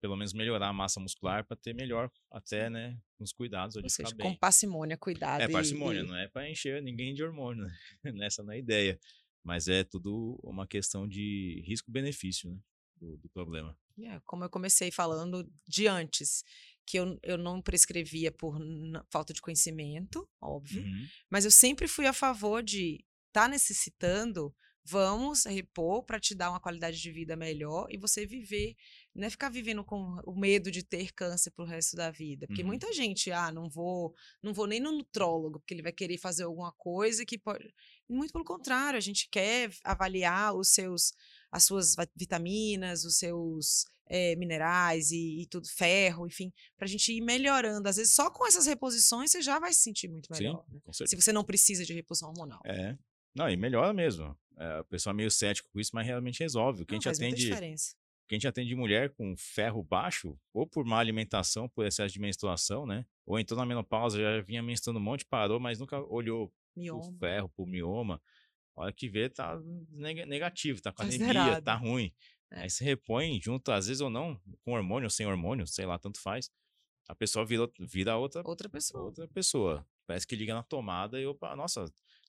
pelo menos melhorar a massa muscular para ter melhor até, né, os cuidados ali Ou seja, bem. com parcimônia, cuidado. É parcimônia, e- não é para encher ninguém de hormônio, né? Nessa não é a ideia. Mas é tudo uma questão de risco-benefício, né? Do, do problema. É, como eu comecei falando de antes, que eu, eu não prescrevia por falta de conhecimento, óbvio, Uhum. mas eu sempre fui a favor de tá necessitando, vamos repor para te dar uma qualidade de vida melhor e você viver, não é ficar vivendo com o medo de ter câncer pro resto da vida, porque Uhum. muita gente, ah, não vou, não vou nem no nutrólogo, porque ele vai querer fazer alguma coisa que pode, muito pelo contrário, a gente quer avaliar os seus as suas vitaminas, os seus eh, minerais e, e tudo, ferro, enfim, para a gente ir melhorando. Às vezes, só com essas reposições você já vai se sentir muito Sim, melhor. né? com Se você não precisa de reposição hormonal. É. Não, e melhora mesmo. É, o pessoal é meio cético com isso, mas realmente resolve. O que a gente atende diferença. que a gente atende mulher com ferro baixo, ou por má alimentação, por excesso de menstruação, né? Ou entrou na menopausa, já vinha menstruando um monte, parou, mas nunca olhou pro Mioma. ferro, pro mioma. A hora que vê, tá neg- negativo, tá com Tá anemia, zerado. tá ruim. É. Aí se repõe junto, às vezes ou não, com hormônio ou sem hormônio, sei lá, tanto faz. A pessoa vira, vira outra, Outra pessoa. outra pessoa. Parece que liga na tomada e opa, nossa,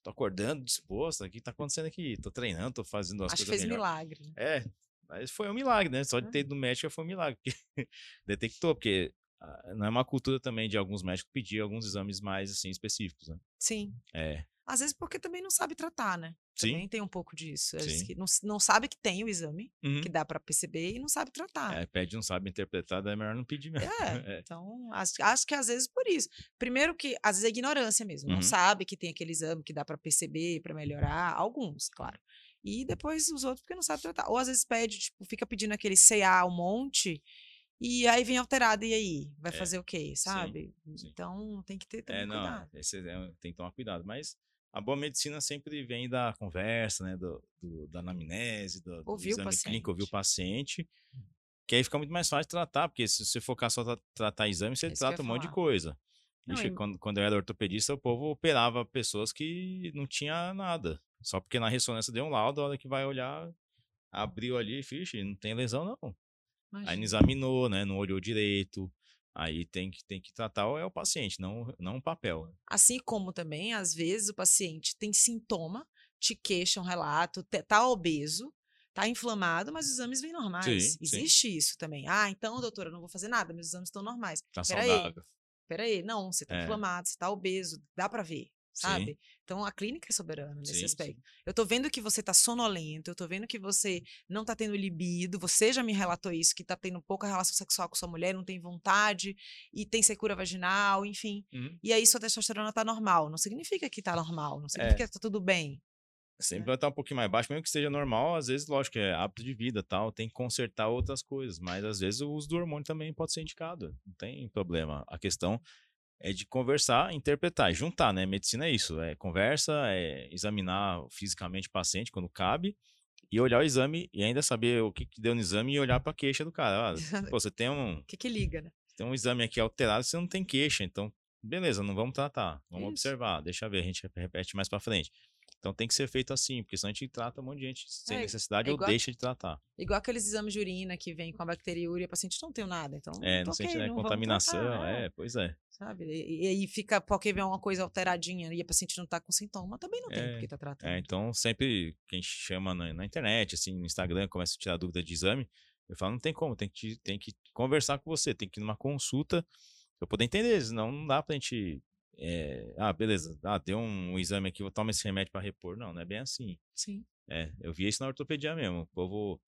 tô acordando, disposta, o que tá acontecendo aqui? Tô treinando, tô fazendo as Acho que coisas fez melhor. milagre. né? É, mas foi um milagre, né? Só de ter ido no médico foi um milagre, porque detectou, porque ah, não é uma cultura também de alguns médicos pedir alguns exames mais, assim, específicos, né? Sim. É, Às vezes porque também não sabe tratar, né? Sim. Também tem um pouco disso. Sim. não, não sabe que tem o exame, uhum. que dá para perceber, e não sabe tratar. é, pede não sabe interpretar, daí é melhor não pedir mesmo. É, É. então acho, acho que às vezes por isso. Primeiro que às vezes é ignorância mesmo, Uhum. não sabe que tem aquele exame que dá para perceber, para melhorar, alguns, claro. E depois os outros porque não sabe tratar. Ou às vezes pede, tipo, fica pedindo aquele CA um monte e aí vem alterado e aí, vai É, fazer o quê, sabe? sim. Então tem que ter também É, não, cuidado. esse é- tem que tomar cuidado, mas a boa medicina sempre vem da conversa, né, do, do- da anamnese, do, do exame clínico, ouvir o paciente. paciente, que aí fica muito mais fácil de tratar, porque se você focar só tra- tratar exame, você eu trata um monte de coisa. Não, Ixi, e- quando, quando eu era ortopedista, o povo operava pessoas que não tinha nada. Só porque na ressonância deu um laudo, a hora que vai olhar, abriu ali, fixe, não tem lesão não. Aí não Imagina. examinou, né, não olhou direito. Aí tem que, tem que tratar o- é o paciente, não, não o papel. né. Assim como também, às vezes, o paciente tem sintoma, te queixa um relato, te- tá obeso, tá inflamado, mas os exames vêm normais. Sim, sim. Existe isso também. Ah, então, doutora, não vou fazer nada, meus exames estão normais. Tá Peraí, saudável. peraí, não, você tá É. inflamado, você tá obeso, dá pra ver, Sim. sabe? Então, a clínica é soberana nesse Sim, sim. aspecto. Eu tô vendo que você tá sonolento, eu tô vendo que você não tá tendo libido, você já me relatou isso, que tá tendo pouca relação sexual com sua mulher, não tem vontade, e tem secura vaginal, enfim. Uhum. E aí sua testosterona tá normal. Não significa que tá normal, não É. significa que tá tudo bem. Sempre vai estar um pouquinho mais baixo, mesmo que esteja normal, às vezes, lógico, é hábito de vida tal, tem que consertar outras coisas, mas às vezes o uso do hormônio também pode ser indicado, não tem problema. A questão é de conversar, interpretar, juntar, né? Medicina é isso, é conversa, é examinar fisicamente o paciente quando cabe e olhar o exame e ainda saber o que, que deu no exame e olhar para a queixa do cara. Ah, pô, você tem um, O que que liga, né? tem um exame aqui alterado, você não tem queixa, então beleza, não vamos tratar, vamos Isso. observar, deixa ver, a gente repete mais para frente. Então tem que ser feito assim, porque senão a gente trata um monte de gente sem é, necessidade é ou deixa de tratar. Igual aqueles exames de urina que vem com a bacteriúria, o paciente não tem nada, então. É, não sente né, contaminação, tratar, é, pois é. Sabe? E, aí fica, porque vem uma coisa alteradinha e a paciente não tá com sintoma, também não tem é, porque tá tratando. É, então sempre que a gente chama na, na, internet, assim, no Instagram, começa a tirar dúvida de exame, eu falo, não tem como, tem que, tem que conversar com você, tem que ir numa consulta pra poder entender, senão não dá pra gente é, ah, beleza, ah, deu um, exame aqui, vou tomar esse remédio para repor. Não, não é bem assim. Sim. É, eu vi isso na ortopedia mesmo. O povo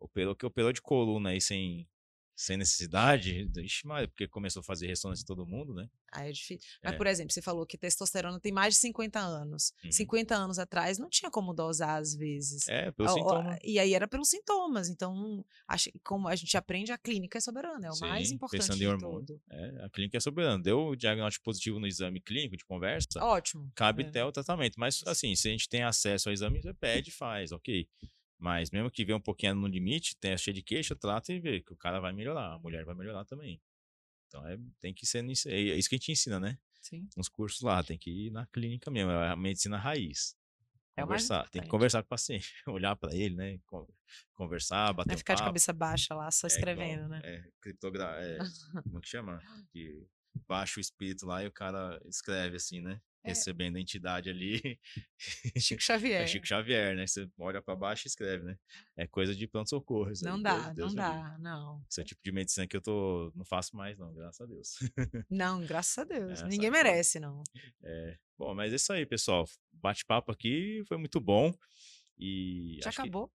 operou que operou de coluna aí sem, sem necessidade, ixi, mas porque começou a fazer ressonância em todo mundo, né? Aí é difícil. Mas, é. por exemplo, você falou que testosterona tem mais de 50 anos. Uhum. 50 anos atrás não tinha como dosar às vezes. É, pelo sintoma. E aí era pelos sintomas. Então, acho, como a gente aprende, a clínica é soberana, é o Sim, mais importante pensando em hormônio. É, a clínica é soberana. Deu o diagnóstico positivo no exame clínico de conversa. Ótimo. Cabe é. até o tratamento. Mas, assim, se a gente tem acesso ao exame, você pede, faz, ok. Mas mesmo que venha um pouquinho no limite, tenha cheio de queixa, trata e vê que o cara vai melhorar, a mulher vai melhorar também. Então é, tem que ser nisso, é isso que a gente ensina, né? Sim. Nos cursos lá, tem que ir na clínica mesmo, é a medicina raiz. É conversar, tem que conversar com o paciente, olhar para ele, né? Conversar, bater Não é ficar um de cabeça baixa lá, só escrevendo, é né? É, criptogra... É, como que chama? Que baixa o espírito lá e o cara escreve assim, né? É. recebendo a entidade ali. Chico Xavier. É Chico Xavier, né? Você olha para baixo e escreve, né? É coisa de pronto-socorro. Não dá, Deus, Deus não dá, não. Esse é o tipo de medicina que eu tô, não faço mais, não, graças a Deus. Não, graças a Deus. É, Ninguém merece, não. É. Bom, mas é isso aí, pessoal. Bate-papo aqui foi muito bom. E Já acabou.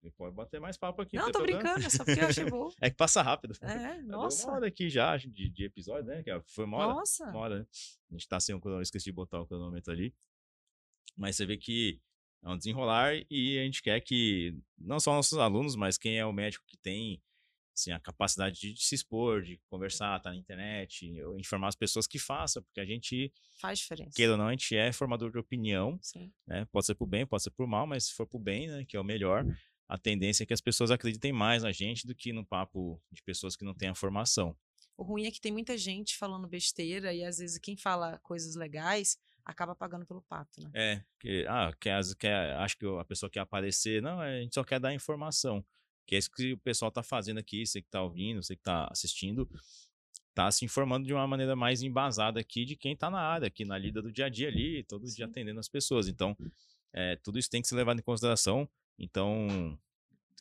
Que... Ah, pode bater mais papo aqui. Não, não tô brincando, só porque eu achei bom. é que passa rápido. É, nossa. uma hora aqui já de, de episódio, né? Foi uma hora. Nossa. Uma hora, né? A gente tá sem o cronômetro, esqueci de botar o cronômetro ali. Mas você vê que é um desenrolar e a gente quer que não só nossos alunos, mas quem é o médico que tem assim, a capacidade de, de se expor, de conversar, tá na internet, informar as pessoas que façam, porque a gente faz diferença. Queira ou não, a gente é formador de opinião, Sim. né? Pode ser por bem, pode ser por mal, mas se for por bem, né, que é o melhor, a tendência é que as pessoas acreditem mais na gente do que no papo de pessoas que não têm a formação. O ruim é que tem muita gente falando besteira e às vezes quem fala coisas legais acaba pagando pelo pato, né? É, que, ah, quer, quer, acho que a pessoa quer aparecer, não, a gente só quer dar informação. Que é isso que o pessoal tá fazendo aqui, você que tá ouvindo, você que tá assistindo, tá se informando de uma maneira mais embasada aqui de quem tá na área, aqui na lida do dia a dia ali, todo dia atendendo as pessoas. Então, é, tudo isso tem que ser levado em consideração. Então,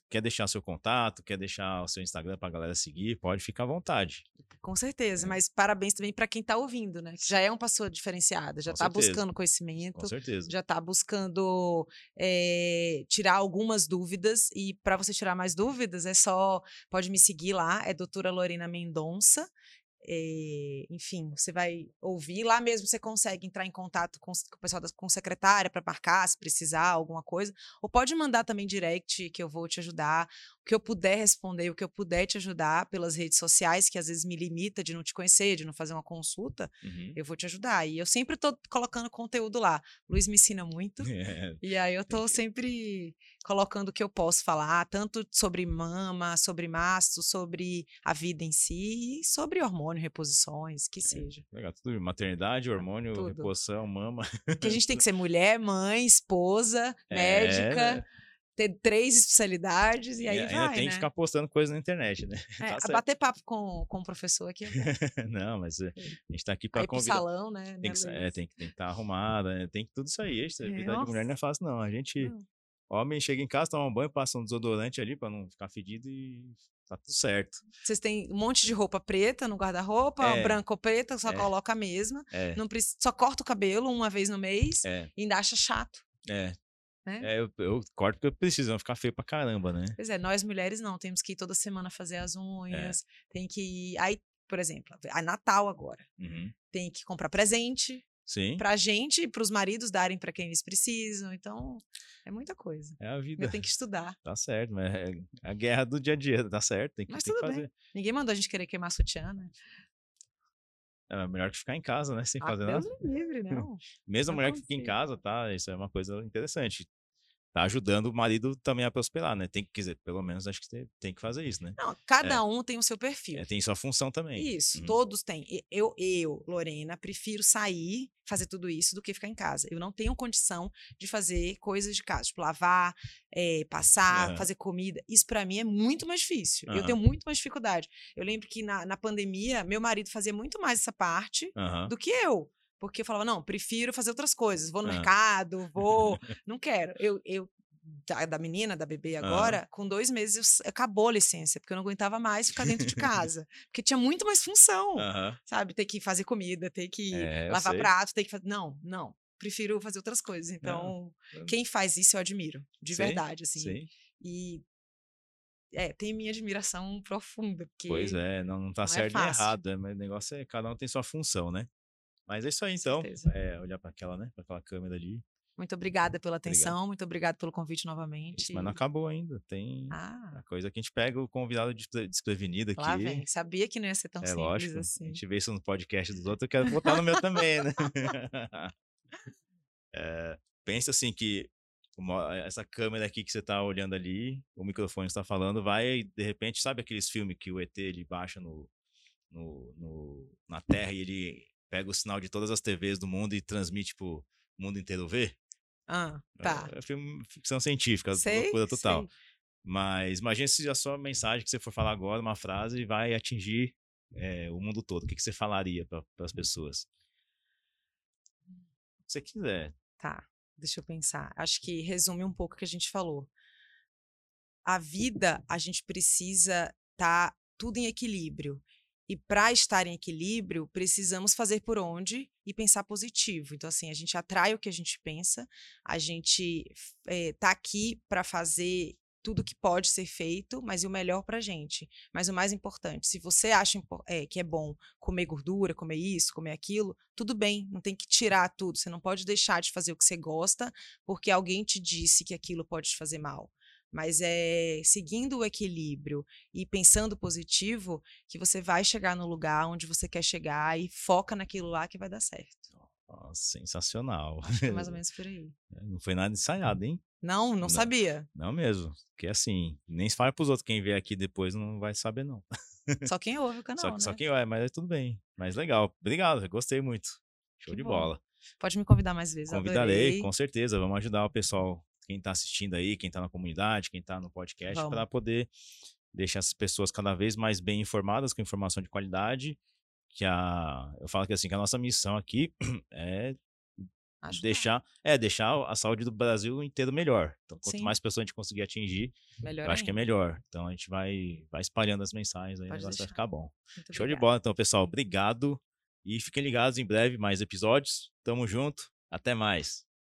quer deixar seu contato, quer deixar o seu Instagram para a galera seguir, pode ficar à vontade. Com certeza, é. mas parabéns também para quem está ouvindo, né? Que já é uma pessoa diferenciada, já está buscando conhecimento, Com certeza. já está buscando é, tirar algumas dúvidas e para você tirar mais dúvidas é só pode me seguir lá, é doutora Lorena Mendonça. É, enfim, você vai ouvir. Lá mesmo você consegue entrar em contato com, com o pessoal da com secretária para marcar, se precisar, alguma coisa. Ou pode mandar também direct, que eu vou te ajudar. O que eu puder responder, o que eu puder te ajudar pelas redes sociais, que às vezes me limita de não te conhecer, de não fazer uma consulta, uhum. eu vou te ajudar. E eu sempre estou colocando conteúdo lá. Luiz me ensina muito. É. E aí eu estou sempre colocando o que eu posso falar, tanto sobre mama, sobre mastro, sobre a vida em si e sobre hormônio, reposições, que é, seja. Legal, tudo maternidade, hormônio, tudo. reposição, mama. Que a gente tem que ser mulher, mãe, esposa, é, médica. Né? ter três especialidades e, e aí ainda vai, tem né? que ficar postando coisa na internet, né? É, tá bater papo com, com o professor aqui. É não, mas eh, a gente tá aqui para convidar. salão, né? Tem que, é, tem que estar tá arrumada, né? tem que tudo isso aí. A vida de mulher não é fácil, não. A gente, não. Homem, chega em casa, toma um banho, passa um desodorante ali para não ficar fedido e tá tudo certo. Vocês têm um monte de roupa preta no guarda-roupa, é. branca ou preta, só é. coloca a mesma. É. Não precisa, só corta o cabelo uma vez no mês é. e ainda acha chato. É, né? É, eu, eu corto porque eu preciso, vai ficar feio pra caramba, né? Pois é, nós mulheres não, temos que ir toda semana fazer as é. unhas, é. tem que ir. Aí, por exemplo, a Natal agora. Uhum. Tem que comprar presente. Sim. Pra gente e pros maridos darem para quem eles precisam. Então, é muita coisa. É a vida. Eu tenho que estudar. Tá certo, mas é a guerra do dia a dia, tá certo. Tem que, mas tem tudo que fazer. Bem. Ninguém mandou a gente querer queimar sutiã, né? É melhor que ficar em casa, né? Sem ah, fazer Deus nada. livre, não. Mesmo a mulher que fica em casa, tá? Isso é uma coisa interessante tá ajudando o marido também a prosperar, né? Tem que, quer dizer, pelo menos acho que tem que fazer isso, né? Não, cada é. um tem o seu perfil. É, tem sua função também. Isso, uhum. todos têm. Eu, eu, Lorena, prefiro sair, fazer tudo isso do que ficar em casa. Eu não tenho condição de fazer coisas de casa, tipo lavar, é, passar, uhum. fazer comida. Isso para mim é muito mais difícil. Uhum. Eu tenho muito mais dificuldade. Eu lembro que na, na pandemia, meu marido fazia muito mais essa parte do que eu. Porque eu falava, não, prefiro fazer outras coisas. Vou no mercado, vou. não quero. Eu, eu da, da, menina, da bebê agora, com dois meses eu, acabou a licença, porque eu não aguentava mais ficar dentro de casa. porque tinha muito mais função, sabe? Ter que fazer comida, ter que é, lavar prato, ter que fazer. Não, não. Prefiro fazer outras coisas. Então, não. quem faz isso eu admiro, de sim, verdade, assim. Sim. E é, tem minha admiração profunda. Porque pois é, não, não tá não é certo é nem errado, é, mas o negócio é cada um tem sua função, né? Mas é isso aí, então. É, olhar para aquela, né? Para aquela câmera ali. Muito obrigada pela atenção, Obrigado. muito obrigado pelo convite novamente. Isso, mas não acabou ainda. Tem ah. a coisa que a gente pega o convidado desprevenido aqui. Lá vem. Sabia que não ia ser tão é, simples lógico. assim. A gente vê isso no podcast dos outros, eu quero botar no meu também, né? é, pensa assim que uma, essa câmera aqui que você está olhando ali, o microfone está falando, vai, de repente, sabe aqueles filmes que o ET ele baixa no, no, no, na Terra e ele pega o sinal de todas as TVs do mundo e transmite pro mundo inteiro ver? Ah, tá. É, é ficção científica, sei, loucura total. Sei. Mas imagine se a sua mensagem que você for falar agora, uma frase, vai atingir é, o mundo todo. O que, que você falaria para as pessoas? Se você quiser. Tá, deixa eu pensar. Acho que resume um pouco o que a gente falou. A vida, a gente precisa estar tá tudo em equilíbrio. E para estar em equilíbrio, precisamos fazer por onde e pensar positivo. Então, assim, a gente atrai o que a gente pensa, a gente está eh, aqui para fazer tudo que pode ser feito, mas o melhor para a gente. Mas o mais importante, se você acha é, que é bom comer gordura, comer isso, comer aquilo, tudo bem, não tem que tirar tudo. Você não pode deixar de fazer o que você gosta porque alguém te disse que aquilo pode te fazer mal mas é seguindo o equilíbrio e pensando positivo que você vai chegar no lugar onde você quer chegar e foca naquilo lá que vai dar certo. Oh, sensacional. É mais ou menos por aí. É, não foi nada ensaiado, hein? Não, não, não sabia. Não mesmo. Porque assim, nem se fala pros outros. Quem vê aqui depois não vai saber, não. Só quem ouve o canal. Só, né? só quem ouve, mas é tudo bem. Mas legal. Obrigado, gostei muito. Show que de bom. bola. Pode me convidar mais vezes. Convidarei, adorei. com certeza. Vamos ajudar o pessoal quem está assistindo aí, quem está na comunidade, quem está no podcast, para poder deixar essas pessoas cada vez mais bem informadas, com informação de qualidade. Que a, eu falo que assim, que a nossa missão aqui é Acho deixar, é deixar a saúde do Brasil inteiro melhor. Então, quanto Sim. mais pessoas a gente conseguir atingir, melhor eu acho que é melhor. Então, a gente vai, vai espalhando as mensagens aí, Pode o negócio deixar. vai ficar bom. Muito Show obrigada. de bola, então, pessoal. Obrigado. E fiquem ligados em breve, mais episódios. Tamo junto. Até mais.